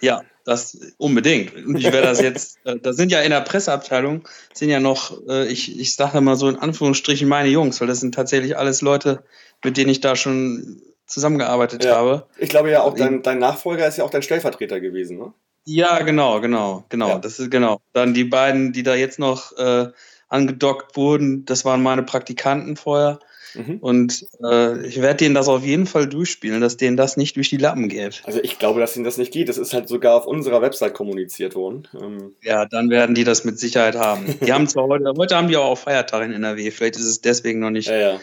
Ja, das unbedingt. Und ich werde das jetzt, äh, da sind ja in der Presseabteilung, sind ja noch, äh, ich, ich sage mal so in Anführungsstrichen meine Jungs, weil das sind tatsächlich alles Leute, mit denen ich da schon zusammengearbeitet ja. habe. Ich glaube ja auch, dein, dein Nachfolger ist ja auch dein Stellvertreter gewesen, ne? Ja, genau, genau, genau. Ja. Das ist genau. Dann die beiden, die da jetzt noch äh, angedockt wurden, das waren meine Praktikanten vorher. Mhm. Und äh, ich werde denen das auf jeden Fall durchspielen, dass denen das nicht durch die Lappen geht. Also ich glaube, dass ihnen das nicht geht. Das ist halt sogar auf unserer Website kommuniziert worden. Ähm ja, dann werden die das mit Sicherheit haben. Die haben zwar heute, heute haben die auch Feiertag in NRW, vielleicht ist es deswegen noch nicht ja, ja.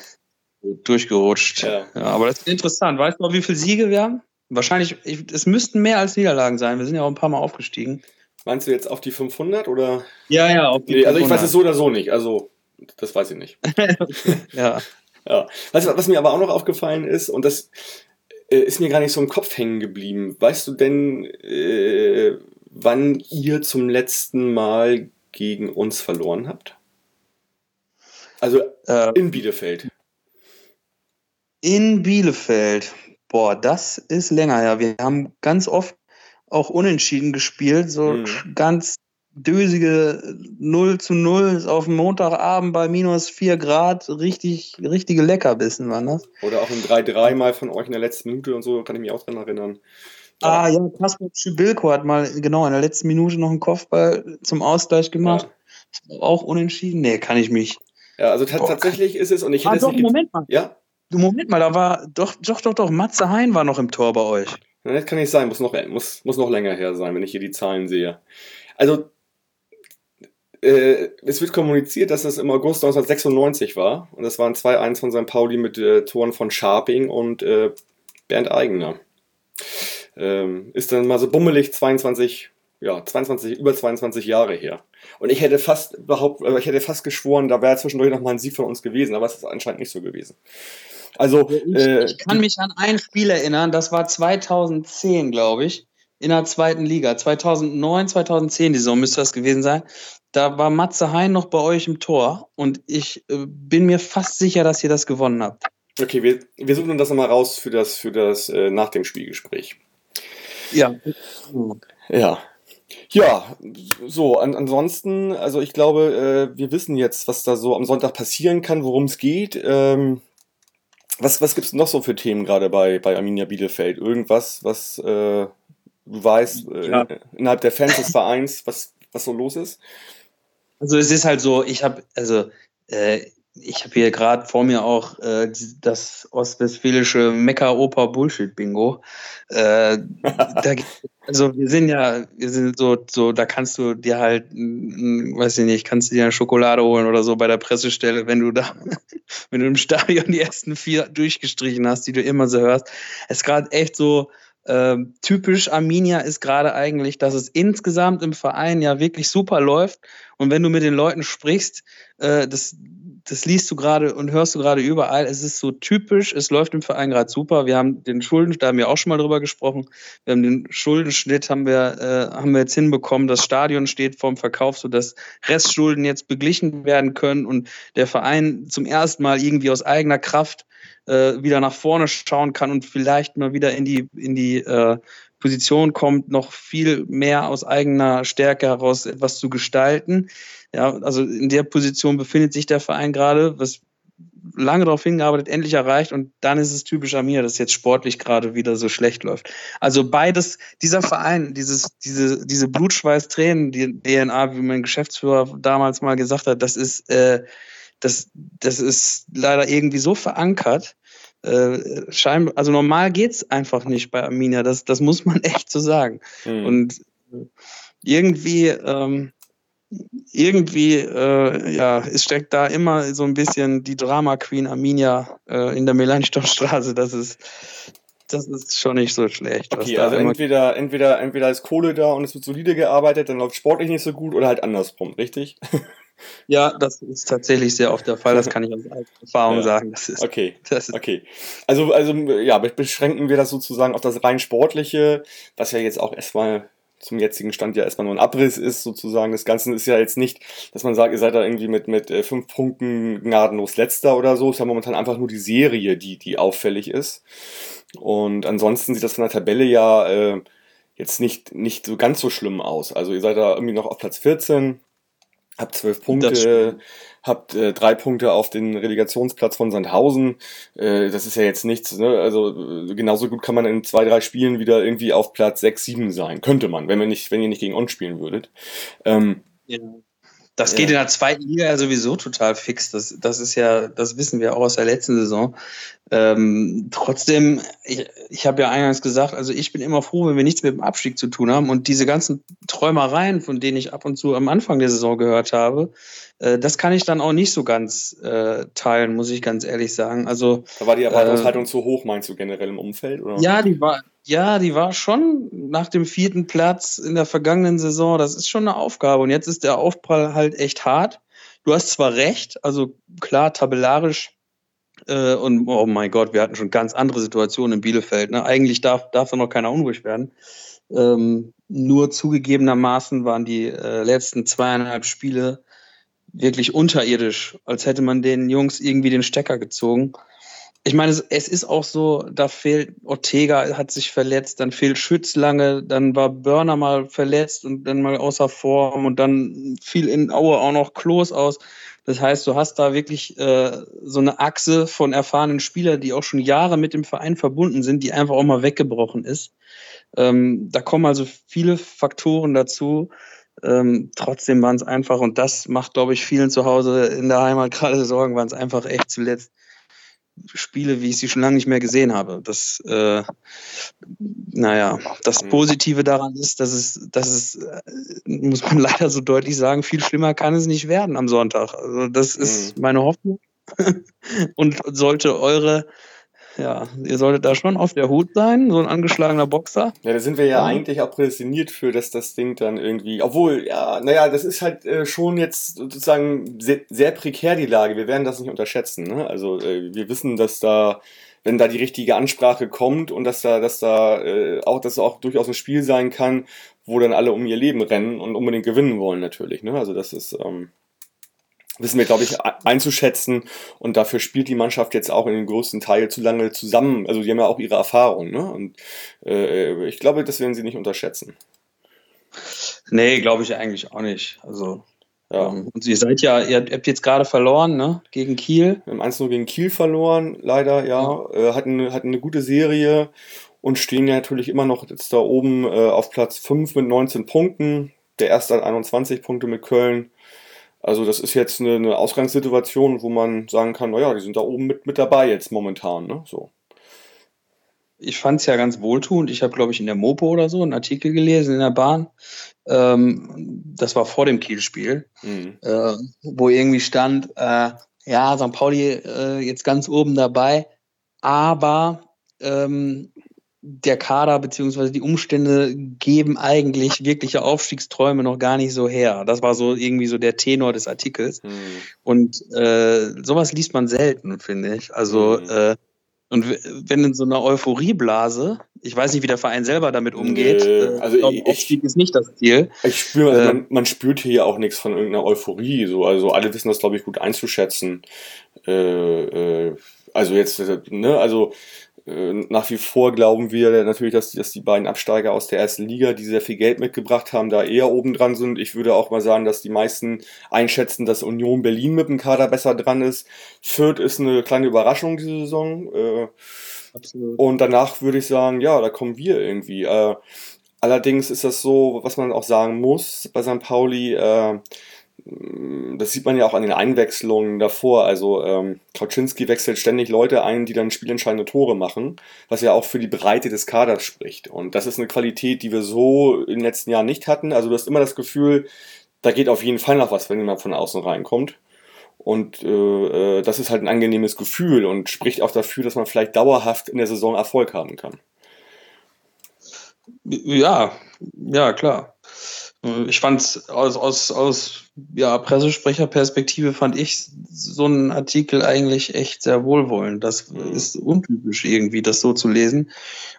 durchgerutscht. Ja. aber das ist interessant. Weißt du, wie viele Siege wir haben? Wahrscheinlich, ich, es müssten mehr als Niederlagen sein. Wir sind ja auch ein paar Mal aufgestiegen. Meinst du jetzt auf die 500 oder? Ja, ja, auf die nee, 500. Also ich weiß es so oder so nicht. Also das weiß ich nicht. ja. Ja. Du, was mir aber auch noch aufgefallen ist, und das äh, ist mir gar nicht so im Kopf hängen geblieben. Weißt du denn, äh, wann ihr zum letzten Mal gegen uns verloren habt? Also äh, in Bielefeld. In Bielefeld. Boah, das ist länger her. Wir haben ganz oft auch unentschieden gespielt, so mhm. ganz dösige 0 zu 0 ist auf dem Montagabend bei minus 4 Grad richtig, richtige Leckerbissen waren das. Oder auch ein 3-3 mal von euch in der letzten Minute und so, kann ich mich auch dran erinnern. Ah ja, Kaspar Schübilko hat mal genau in der letzten Minute noch einen Kopfball zum Ausgleich gemacht. Ja. Auch unentschieden? Nee, kann ich mich. Ja, also tatsächlich ist es und ich hätte ah, es doch, nicht Moment mal. Ja? Moment mal, da war doch doch doch doch Matze Hein war noch im Tor bei euch. Ja, das kann nicht sein, muss noch muss, muss noch länger her sein, wenn ich hier die Zahlen sehe. Also äh, es wird kommuniziert, dass das im August 1996 war. Und das waren 2-1 von St. Pauli mit äh, Toren von Sharping und äh, Bernd Eigener. Ähm, ist dann mal so bummelig 22, ja, 22, über 22 Jahre her. Und ich hätte fast behaupt, ich hätte fast geschworen, da wäre zwischendurch noch mal ein Sieg von uns gewesen, aber es ist anscheinend nicht so gewesen. Also, ich, äh, ich kann mich an ein Spiel erinnern, das war 2010, glaube ich in der zweiten Liga. 2009, 2010, die Saison müsste das gewesen sein. Da war Matze Hein noch bei euch im Tor und ich äh, bin mir fast sicher, dass ihr das gewonnen habt. Okay, wir, wir suchen das nochmal raus für das, für das äh, nach dem Spielgespräch. Ja. Ja. Ja, so, an, ansonsten, also ich glaube, äh, wir wissen jetzt, was da so am Sonntag passieren kann, worum es geht. Ähm, was was gibt es noch so für Themen gerade bei, bei Arminia Bielefeld? Irgendwas, was äh, du weißt, äh, ja. innerhalb der Fans des Vereins, was, was so los ist? Also es ist halt so, ich habe, also äh, ich habe hier gerade vor mir auch äh, das ostwestfälische Mecker-Oper-Bullshit-Bingo. Äh, also wir sind ja, wir sind so, so, da kannst du dir halt, weiß ich nicht, kannst du dir eine Schokolade holen oder so bei der Pressestelle, wenn du da, wenn du im Stadion die ersten vier durchgestrichen hast, die du immer so hörst. Es ist gerade echt so, ähm, typisch Arminia ist gerade eigentlich, dass es insgesamt im Verein ja wirklich super läuft. Und wenn du mit den Leuten sprichst, äh, das, das liest du gerade und hörst du gerade überall. Es ist so typisch, es läuft im Verein gerade super. Wir haben den Schulden, da haben wir auch schon mal drüber gesprochen. Wir haben den Schuldenschnitt, haben wir, äh, haben wir jetzt hinbekommen. Das Stadion steht vorm Verkauf, sodass Restschulden jetzt beglichen werden können und der Verein zum ersten Mal irgendwie aus eigener Kraft äh, wieder nach vorne schauen kann und vielleicht mal wieder in die, in die äh, Position kommt, noch viel mehr aus eigener Stärke heraus etwas zu gestalten. Ja, also in der Position befindet sich der Verein gerade, was lange darauf hingearbeitet, endlich erreicht und dann ist es typisch an mir, dass jetzt sportlich gerade wieder so schlecht läuft. Also beides, dieser Verein, dieses, diese, diese Blutschweiß-Tränen, die DNA, wie mein Geschäftsführer damals mal gesagt hat, das ist, äh, das, das ist leider irgendwie so verankert. Äh, scheinbar, also normal geht's einfach nicht bei Arminia, das, das muss man echt so sagen. Mhm. Und irgendwie, ähm, irgendwie, äh, ja, es steckt da immer so ein bisschen die Drama Queen Arminia äh, in der Melanchthonstraße. Das ist, das ist schon nicht so schlecht. Okay, also entweder, entweder, entweder ist Kohle da und es wird solide gearbeitet, dann läuft sportlich nicht so gut oder halt andersrum, richtig? Ja, das ist tatsächlich sehr oft der Fall. Das kann ich aus Erfahrung ja. sagen. Das ist, okay. Das ist okay. Also, also ja, beschränken wir das sozusagen auf das rein sportliche, was ja jetzt auch erstmal zum jetzigen Stand ja erstmal nur ein Abriss ist, sozusagen. Das Ganze ist ja jetzt nicht, dass man sagt, ihr seid da irgendwie mit, mit äh, fünf Punkten gnadenlos letzter oder so. Es ist ja momentan einfach nur die Serie, die, die auffällig ist. Und ansonsten sieht das von der Tabelle ja äh, jetzt nicht, nicht so ganz so schlimm aus. Also ihr seid da irgendwie noch auf Platz 14, habt zwölf Punkte, habt äh, drei Punkte auf den Relegationsplatz von Sandhausen. Äh, das ist ja jetzt nichts, ne? Also äh, genauso gut kann man in zwei, drei Spielen wieder irgendwie auf Platz sechs, sieben sein. Könnte man, wenn wir nicht, wenn ihr nicht gegen uns spielen würdet. Ähm, ja. Das geht ja. in der zweiten Liga ja sowieso total fix. Das, das ist ja, das wissen wir auch aus der letzten Saison. Ähm, trotzdem, ich, ich habe ja eingangs gesagt, also ich bin immer froh, wenn wir nichts mit dem Abstieg zu tun haben. Und diese ganzen Träumereien, von denen ich ab und zu am Anfang der Saison gehört habe, äh, das kann ich dann auch nicht so ganz äh, teilen, muss ich ganz ehrlich sagen. Also, da war die Erwartungshaltung äh, zu hoch, meinst du generell im Umfeld? Oder? Ja, die war, ja, die war schon nach dem vierten Platz in der vergangenen Saison. Das ist schon eine Aufgabe. Und jetzt ist der Aufprall halt echt hart. Du hast zwar recht, also klar, tabellarisch äh, und oh mein Gott, wir hatten schon ganz andere Situationen in Bielefeld. Ne? Eigentlich darf, darf da noch keiner unruhig werden. Ähm, nur zugegebenermaßen waren die äh, letzten zweieinhalb Spiele wirklich unterirdisch, als hätte man den Jungs irgendwie den Stecker gezogen. Ich meine, es, es ist auch so, da fehlt Ortega hat sich verletzt, dann fehlt Schütz lange, dann war Börner mal verletzt und dann mal außer Form und dann fiel in Aue auch noch Klos aus. Das heißt, du hast da wirklich äh, so eine Achse von erfahrenen Spielern, die auch schon Jahre mit dem Verein verbunden sind, die einfach auch mal weggebrochen ist. Ähm, da kommen also viele Faktoren dazu, ähm, trotzdem waren es einfach, und das macht, glaube ich, vielen zu Hause in der Heimat gerade Sorgen, waren es einfach echt zuletzt Spiele, wie ich sie schon lange nicht mehr gesehen habe. Das, äh, naja, das mhm. Positive daran ist, dass es, dass es, äh, muss man leider so deutlich sagen, viel schlimmer kann es nicht werden am Sonntag. Also das ist mhm. meine Hoffnung. und sollte eure ja, ihr solltet da schon auf der Hut sein, so ein angeschlagener Boxer. Ja, da sind wir ja, ja. eigentlich auch prädestiniert für, dass das Ding dann irgendwie, obwohl, ja, naja, das ist halt äh, schon jetzt sozusagen sehr, sehr, prekär die Lage. Wir werden das nicht unterschätzen. Ne? Also äh, wir wissen, dass da wenn da die richtige Ansprache kommt und dass da, dass da äh, auch, dass auch durchaus ein Spiel sein kann, wo dann alle um ihr Leben rennen und unbedingt gewinnen wollen natürlich. Ne? Also das ist ähm, wissen wir, glaube ich, einzuschätzen. Und dafür spielt die Mannschaft jetzt auch in den größten Teil zu lange zusammen. Also die haben ja auch ihre Erfahrung. Ne? Und äh, ich glaube, das werden sie nicht unterschätzen. Nee, glaube ich eigentlich auch nicht. Also ja. Ähm, und ihr seid ja, ihr habt jetzt gerade verloren, ne? Gegen Kiel. Wir haben 1 gegen Kiel verloren, leider, ja. ja. Äh, hatten, hatten eine gute Serie und stehen ja natürlich immer noch jetzt da oben äh, auf Platz 5 mit 19 Punkten. Der erste hat 21 Punkte mit Köln. Also das ist jetzt eine, eine Ausgangssituation, wo man sagen kann, naja, die sind da oben mit, mit dabei jetzt momentan. Ne? So. Ich fand es ja ganz wohltuend. Ich habe, glaube ich, in der Mopo oder so einen Artikel gelesen in der Bahn. Ähm, das war vor dem Kielspiel, mhm. äh, wo irgendwie stand, äh, ja, St. Pauli äh, jetzt ganz oben dabei, aber ähm, der Kader beziehungsweise die Umstände geben eigentlich wirkliche Aufstiegsträume noch gar nicht so her. Das war so irgendwie so der Tenor des Artikels. Hm. Und äh, sowas liest man selten, finde ich. Also hm. äh, und wenn in so einer Euphorieblase, ich weiß nicht, wie der Verein selber damit umgeht, nee, äh, also ich, Aufstieg ist nicht das Ziel. Ich spüre, also äh, man, man, spürt hier ja auch nichts von irgendeiner Euphorie. So, also alle wissen das, glaube ich, gut einzuschätzen. Äh, äh, also jetzt, ne, also äh, nach wie vor glauben wir natürlich, dass, dass die beiden Absteiger aus der ersten Liga, die sehr viel Geld mitgebracht haben, da eher oben dran sind. Ich würde auch mal sagen, dass die meisten einschätzen, dass Union Berlin mit dem Kader besser dran ist. Fürth ist eine kleine Überraschung diese Saison. Äh, Absolut. Und danach würde ich sagen, ja, da kommen wir irgendwie. Äh, allerdings ist das so, was man auch sagen muss bei St. Pauli, das sieht man ja auch an den Einwechslungen davor. Also ähm, Kauczynski wechselt ständig Leute ein, die dann spielentscheidende Tore machen, was ja auch für die Breite des Kaders spricht. Und das ist eine Qualität, die wir so in den letzten Jahren nicht hatten. Also du hast immer das Gefühl, da geht auf jeden Fall noch was, wenn jemand von außen reinkommt. Und äh, äh das ist halt ein angenehmes Gefühl und spricht auch dafür, dass man vielleicht dauerhaft in der Saison Erfolg haben kann. Ja, ja, klar. Ich fand aus, aus, aus ja, Pressesprecherperspektive fand ich so einen Artikel eigentlich echt sehr wohlwollend. Das mhm. ist untypisch irgendwie, das so zu lesen.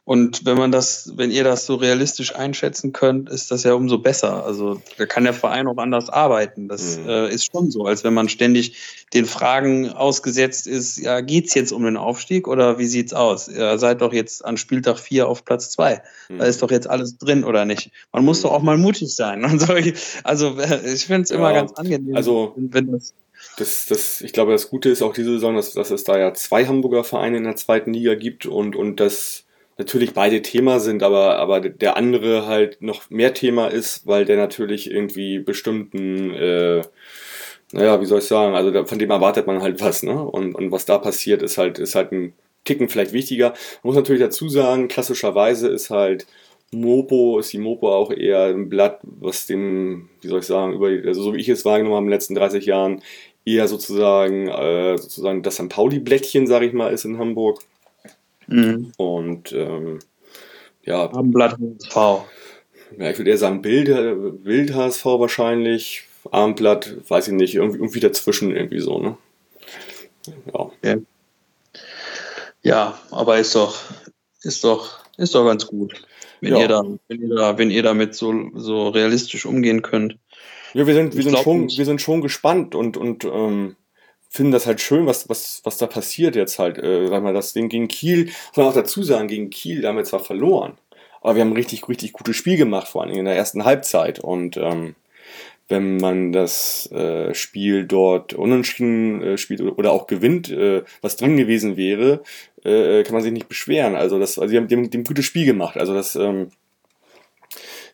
Und wenn man das, wenn ihr das so realistisch einschätzen könnt, ist das ja umso besser. Also da kann der Verein auch anders arbeiten. Das mhm. äh, ist schon so, als wenn man ständig den Fragen ausgesetzt ist, ja, geht's jetzt um den Aufstieg oder wie sieht's aus? Ihr seid doch jetzt an Spieltag 4 auf Platz 2. Mhm. Da ist doch jetzt alles drin, oder nicht? Man muss mhm. doch auch mal mutig sein. Also ich finde es immer ja, ganz angenehm, also, wenn das das, das, ich glaube, das Gute ist auch diese Saison, dass, dass es da ja zwei Hamburger Vereine in der zweiten Liga gibt und, und dass natürlich beide Thema sind, aber, aber der andere halt noch mehr Thema ist, weil der natürlich irgendwie bestimmten, äh, naja, wie soll ich sagen, also von dem erwartet man halt was, ne? Und, und was da passiert, ist halt, ist halt ein Ticken vielleicht wichtiger. Man muss natürlich dazu sagen, klassischerweise ist halt Mopo, ist die Mopo auch eher ein Blatt, was dem, wie soll ich sagen, über, also so wie ich es wahrgenommen habe in den letzten 30 Jahren, eher sozusagen, äh, sozusagen das St. Pauli-Blättchen, sag ich mal, ist in Hamburg. Mhm. Und ähm, ja. Abendblatt HSV. Ja, ich würde eher sagen Bild, Bild HSV wahrscheinlich. Abendblatt, weiß ich nicht, irgendwie, irgendwie dazwischen irgendwie so, ne? Ja. ja. Ja, aber ist doch, ist doch, ist doch ganz gut, wenn, ja. ihr, da, wenn, ihr, da, wenn ihr damit so, so realistisch umgehen könnt. Ja, wir sind, wir sind, schon, wir sind schon gespannt und, und ähm, finden das halt schön, was, was, was da passiert jetzt halt. Äh, sag mal, das Ding gegen Kiel, man auch dazu sagen, gegen Kiel, da haben wir zwar verloren, aber wir haben ein richtig, richtig gutes Spiel gemacht, vor allem in der ersten Halbzeit. Und ähm, wenn man das äh, Spiel dort unentschieden äh, spielt oder auch gewinnt, äh, was drin gewesen wäre, äh, kann man sich nicht beschweren. Also das, also die haben, haben ein gutes Spiel gemacht. Also das ähm,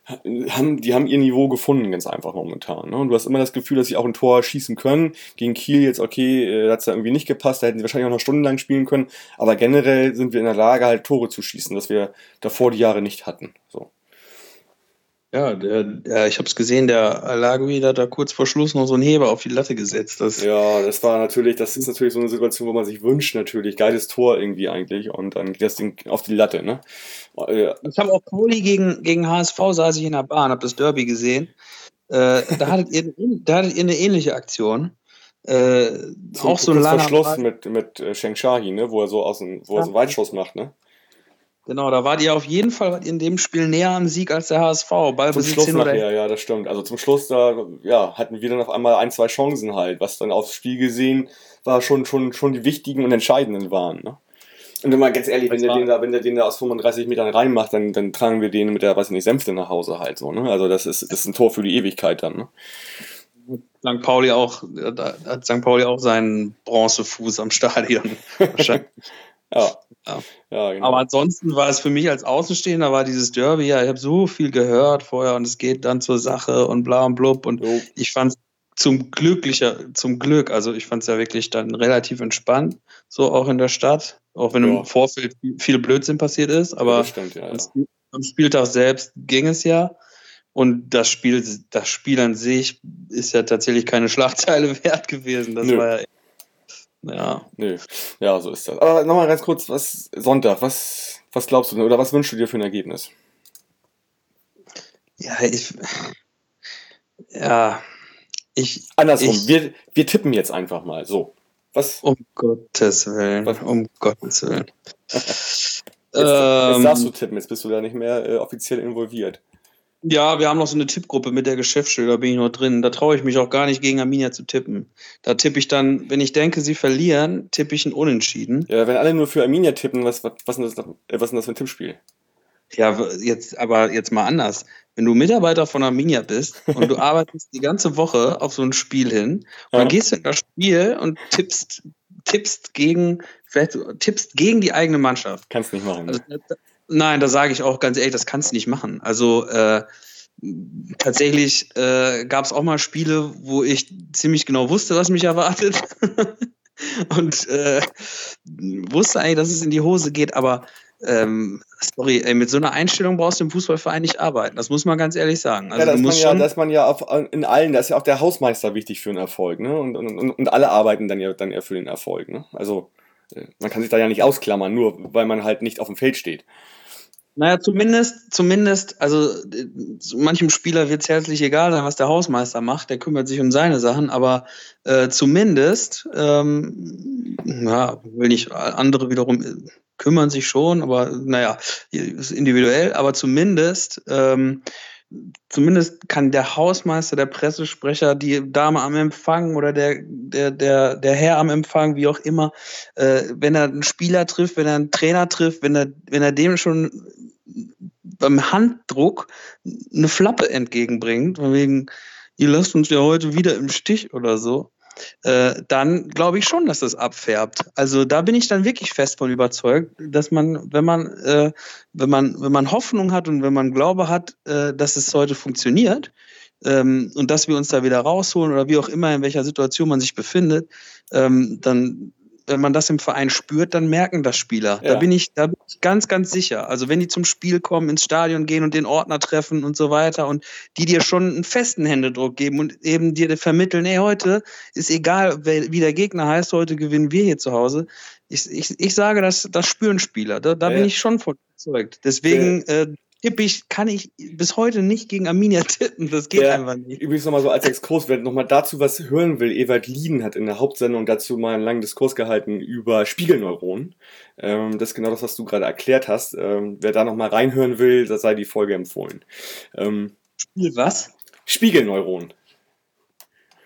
haben, die haben ihr Niveau gefunden, ganz einfach momentan. Ne? Und du hast immer das Gefühl, dass sie auch ein Tor schießen können. Gegen Kiel jetzt, okay, äh, hat es da irgendwie nicht gepasst, da hätten sie wahrscheinlich auch noch stundenlang spielen können. Aber generell sind wir in der Lage, halt Tore zu schießen, das wir davor die Jahre nicht hatten. So. Ja, der, der, ich habe es gesehen, der Alagui hat da kurz vor Schluss noch so einen Heber auf die Latte gesetzt. Das ja, das war natürlich, das ist natürlich so eine Situation, wo man sich wünscht, natürlich. Geiles Tor irgendwie eigentlich und dann geht das Ding auf die Latte, ne? Äh, ich habe auch Pauli gegen, gegen HSV saß ich in der Bahn, habe das Derby gesehen. Äh, da, hattet ihr, da hattet ihr eine ähnliche Aktion. Äh, Zum, auch so ein langer Schluss mit, mit äh, Sheng Shahi, ne? wo er so aus dem, wo er so Weitschuss macht, ne? Genau, da war ihr auf jeden Fall in dem Spiel näher am Sieg als der HSV. Ball zum Schluss nachher, ja, das stimmt. Also zum Schluss, da ja, hatten wir dann auf einmal ein, zwei Chancen halt, was dann aufs Spiel gesehen war, schon, schon, schon die wichtigen und entscheidenden waren. Ne? Und immer ganz ehrlich, wenn der, den da, wenn der den da aus 35 Metern reinmacht, dann, dann tragen wir den mit der, weiß ich nicht, Sänfte nach Hause halt so. Ne? Also das ist, das ist ein Tor für die Ewigkeit dann. Ne? St. Pauli auch, da hat St. Pauli auch seinen Bronzefuß am Stadion. Wahrscheinlich. Ja. Ja. ja genau. Aber ansonsten war es für mich als Außenstehender, war dieses Derby, ja, ich habe so viel gehört vorher und es geht dann zur Sache und bla und blub und jo. ich fand es zum glücklicher, zum Glück, also ich fand es ja wirklich dann relativ entspannt, so auch in der Stadt, auch wenn ja. im Vorfeld viel Blödsinn passiert ist, aber stimmt, ja, am Spieltag selbst ging es ja. Und das Spiel, das Spiel an sich ist ja tatsächlich keine Schlagzeile wert gewesen. Das Nö. war ja ja. Nö. Ja, so ist das. Aber nochmal ganz kurz, was Sonntag, was, was glaubst du oder was wünschst du dir für ein Ergebnis? Ja, ich. Ja. Ich. Andersrum, ich, wir, wir tippen jetzt einfach mal. So. Was? Um Gottes Willen. Was? Um Gottes Willen. jetzt, ähm, jetzt darfst du tippen, jetzt bist du da nicht mehr äh, offiziell involviert. Ja, wir haben noch so eine Tippgruppe mit der Geschäftsstelle, da bin ich noch drin. Da traue ich mich auch gar nicht gegen Arminia zu tippen. Da tippe ich dann, wenn ich denke, sie verlieren, tippe ich ein Unentschieden. Ja, wenn alle nur für Arminia tippen, was, was, was, ist, das, was ist denn das für ein Tippspiel? Ja, jetzt, aber jetzt mal anders. Wenn du Mitarbeiter von Arminia bist und du arbeitest die ganze Woche auf so ein Spiel hin und ja. dann gehst du in das Spiel und tippst, tippst gegen, vielleicht tippst gegen die eigene Mannschaft. Kannst nicht machen. Also, Nein, da sage ich auch ganz ehrlich, das kannst du nicht machen. Also äh, tatsächlich äh, gab es auch mal Spiele, wo ich ziemlich genau wusste, was mich erwartet. und äh, wusste eigentlich, dass es in die Hose geht, aber ähm, sorry, ey, mit so einer Einstellung brauchst du im Fußballverein nicht arbeiten. Das muss man ganz ehrlich sagen. Also, ja, das man ja, dass man ja auf, in allen, da ist ja auch der Hausmeister wichtig für den Erfolg, ne? Und, und, und alle arbeiten dann ja dann eher für den Erfolg, ne? Also man kann sich da ja nicht ausklammern, nur weil man halt nicht auf dem Feld steht. Naja, zumindest, zumindest, also manchem Spieler wird es herzlich egal sein, was der Hausmeister macht, der kümmert sich um seine Sachen, aber äh, zumindest, ähm, ja, will nicht, andere wiederum äh, kümmern sich schon, aber naja, ist individuell, aber zumindest ähm, zumindest kann der Hausmeister, der Pressesprecher, die Dame am Empfang oder der, der, der, der Herr am Empfang, wie auch immer, äh, wenn er einen Spieler trifft, wenn er einen Trainer trifft, wenn er, wenn er dem schon beim Handdruck eine Flappe entgegenbringt, von wegen, ihr lasst uns ja heute wieder im Stich oder so, äh, dann glaube ich schon, dass das abfärbt. Also da bin ich dann wirklich fest von überzeugt, dass man, wenn man, äh, wenn man, wenn man Hoffnung hat und wenn man Glaube hat, äh, dass es heute funktioniert ähm, und dass wir uns da wieder rausholen oder wie auch immer in welcher Situation man sich befindet, ähm, dann wenn man das im Verein spürt, dann merken das Spieler. Ja. Da bin ich, da bin ich ganz, ganz sicher. Also wenn die zum Spiel kommen, ins Stadion gehen und den Ordner treffen und so weiter und die dir schon einen festen Händedruck geben und eben dir vermitteln, ey, heute ist egal, wie der Gegner heißt, heute gewinnen wir hier zu Hause. Ich, ich, ich sage, das, das spüren Spieler. Da, da ja. bin ich schon von überzeugt. Deswegen ja. äh, tippe ich, kann ich bis heute nicht gegen Arminia tippen. Das geht ja, einfach nicht. Übrigens nochmal so als Exkurs, wer nochmal dazu was hören will, Ewald Lieden hat in der Hauptsendung dazu mal einen langen Diskurs gehalten über Spiegelneuronen. Ähm, das ist genau das, was du gerade erklärt hast. Ähm, wer da nochmal reinhören will, da sei die Folge empfohlen. Ähm, Spiel was? Spiegelneuronen.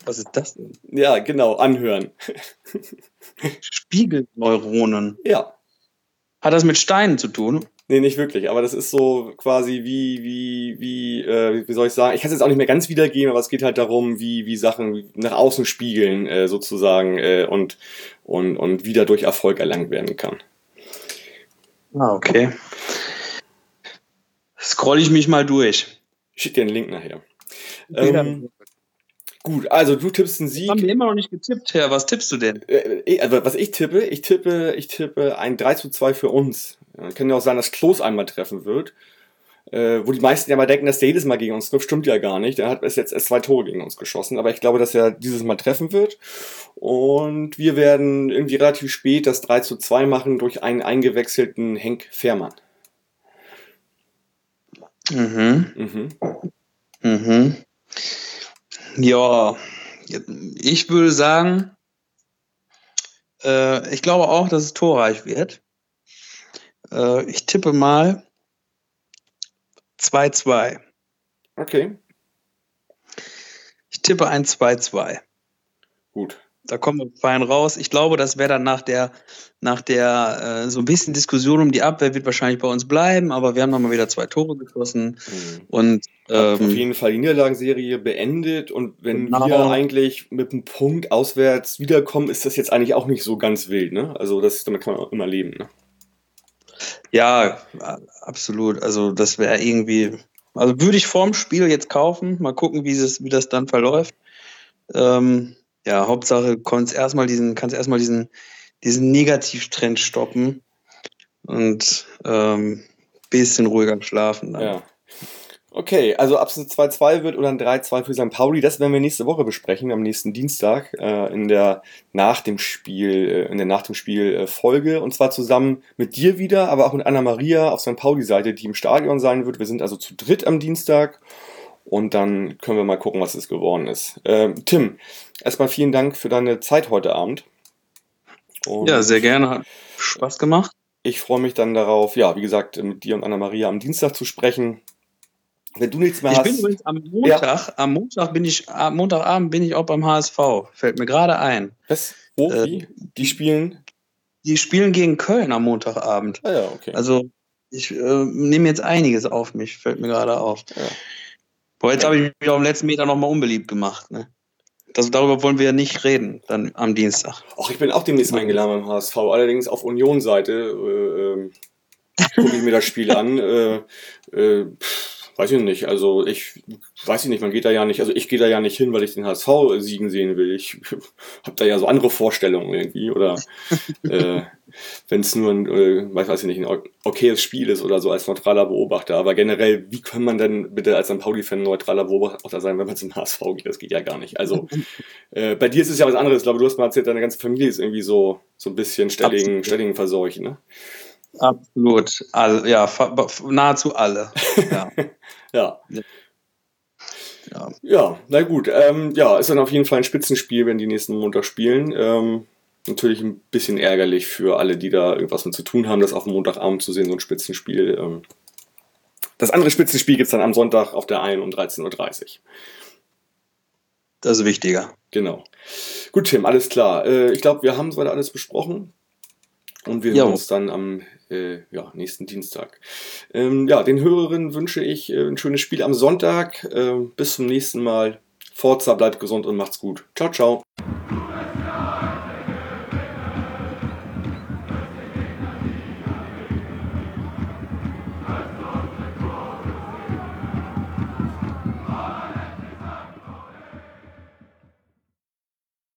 Was ist das denn? Ja, genau, anhören. Spiegelneuronen. Ja. Hat das mit Steinen zu tun? Nee, nicht wirklich, aber das ist so quasi wie, wie, wie, äh, wie soll ich sagen, ich kann es jetzt auch nicht mehr ganz wiedergeben, aber es geht halt darum, wie, wie Sachen nach außen spiegeln, äh, sozusagen, äh, und, und, und wieder durch Erfolg erlangt werden kann. Ah, okay. Scroll ich mich mal durch. Ich schicke dir einen Link nachher. Ähm, gut, also du tippst einen Sieg. Das haben wir immer noch nicht getippt, Herr. Was tippst du denn? Äh, also, was ich tippe, ich tippe, ich tippe ein 3 zu 2 für uns. Kann ja auch sein, dass Klos einmal treffen wird. Äh, wo die meisten ja mal denken, dass der jedes Mal gegen uns trifft, stimmt ja gar nicht. Er hat bis jetzt erst zwei Tore gegen uns geschossen, aber ich glaube, dass er dieses Mal treffen wird. Und wir werden irgendwie relativ spät das 3 zu 2 machen durch einen eingewechselten Henk Fährmann. Mhm. Mhm. Mhm. Ja, Ich würde sagen, äh, ich glaube auch, dass es torreich wird. Äh, ich tippe mal 2-2. Okay. Ich tippe ein 2-2. Gut. Da kommen wir fein raus. Ich glaube, das wäre dann nach der, nach der äh, so ein bisschen Diskussion um die Abwehr wird wahrscheinlich bei uns bleiben, aber wir haben nochmal wieder zwei Tore geschossen. Mhm. Und ähm, auf jeden Fall die Niederlagenserie beendet und wenn genau. wir eigentlich mit einem Punkt auswärts wiederkommen, ist das jetzt eigentlich auch nicht so ganz wild, ne? Also das damit kann man auch immer leben, ne? Ja, absolut. Also das wäre irgendwie, also würde ich vorm Spiel jetzt kaufen, mal gucken, wie, es, wie das dann verläuft. Ähm, ja, Hauptsache kannst erstmal diesen, kannst erstmal diesen, diesen Negativtrend stoppen und ähm, bisschen ruhiger schlafen. Dann. Ja. Okay, also ob es ein 2-2 wird oder ein 3-2 für St. Pauli, das werden wir nächste Woche besprechen, am nächsten Dienstag, äh, in der nach dem Spiel, äh, in der nach dem Spiel äh, Folge. Und zwar zusammen mit dir wieder, aber auch mit Anna-Maria auf St. Pauli-Seite, die im Stadion sein wird. Wir sind also zu dritt am Dienstag. Und dann können wir mal gucken, was es geworden ist. Ähm, Tim, erstmal vielen Dank für deine Zeit heute Abend. Und ja, sehr gerne. Hat Spaß gemacht. Ich freue mich dann darauf, ja, wie gesagt, mit dir und Anna-Maria am Dienstag zu sprechen. Wenn du nichts mehr ich hast. Ich bin übrigens am Montag, ja. am Montag bin ich, am Montagabend bin ich auch beim HSV. Fällt mir gerade ein. Was? Wo? Äh? Die spielen? Die spielen gegen Köln am Montagabend. Ah ja, okay. Also ich äh, nehme jetzt einiges auf mich, fällt mir gerade auf. Ja. Boah, jetzt habe ich mich auf dem letzten Meter nochmal unbeliebt gemacht. Ne? Das, darüber wollen wir ja nicht reden, dann am Dienstag. Ach, ich bin auch demnächst eingeladen beim HSV, allerdings auf Union-Seite. Äh, äh, gucke ich mir das Spiel an. Äh, äh, pff Weiß ich nicht. Also ich weiß ich nicht, man geht da ja nicht, also ich gehe da ja nicht hin, weil ich den HSV siegen sehen will. Ich habe da ja so andere Vorstellungen irgendwie. Oder äh, wenn es nur ein, äh, weiß ich nicht, ein okayes Spiel ist oder so als neutraler Beobachter. Aber generell, wie kann man denn bitte als St. Pauli-Fan neutraler Beobachter sein, wenn man zum HSV geht? Das geht ja gar nicht. Also äh, bei dir ist es ja was anderes. Ich glaube, du hast mal erzählt, deine ganze Familie ist irgendwie so, so ein bisschen Stellingen, Stellingen verseucht, ne? Absolut. All, ja, nahezu alle. Ja. ja. ja. Ja, na gut. Ähm, ja, ist dann auf jeden Fall ein Spitzenspiel, wenn die nächsten Montag spielen. Ähm, natürlich ein bisschen ärgerlich für alle, die da irgendwas mit zu tun haben, das auf dem Montagabend zu sehen, so ein Spitzenspiel. Ähm, das andere Spitzenspiel gibt es dann am Sonntag auf der 1 um 13.30 Uhr. Das ist wichtiger. Genau. Gut, Tim, alles klar. Äh, ich glaube, wir haben soweit alles besprochen. Und wir hören uns dann am äh, ja, nächsten Dienstag. Ähm, ja, den Hörerinnen wünsche ich äh, ein schönes Spiel am Sonntag. Äh, bis zum nächsten Mal. Forza, bleibt gesund und macht's gut. Ciao, ciao.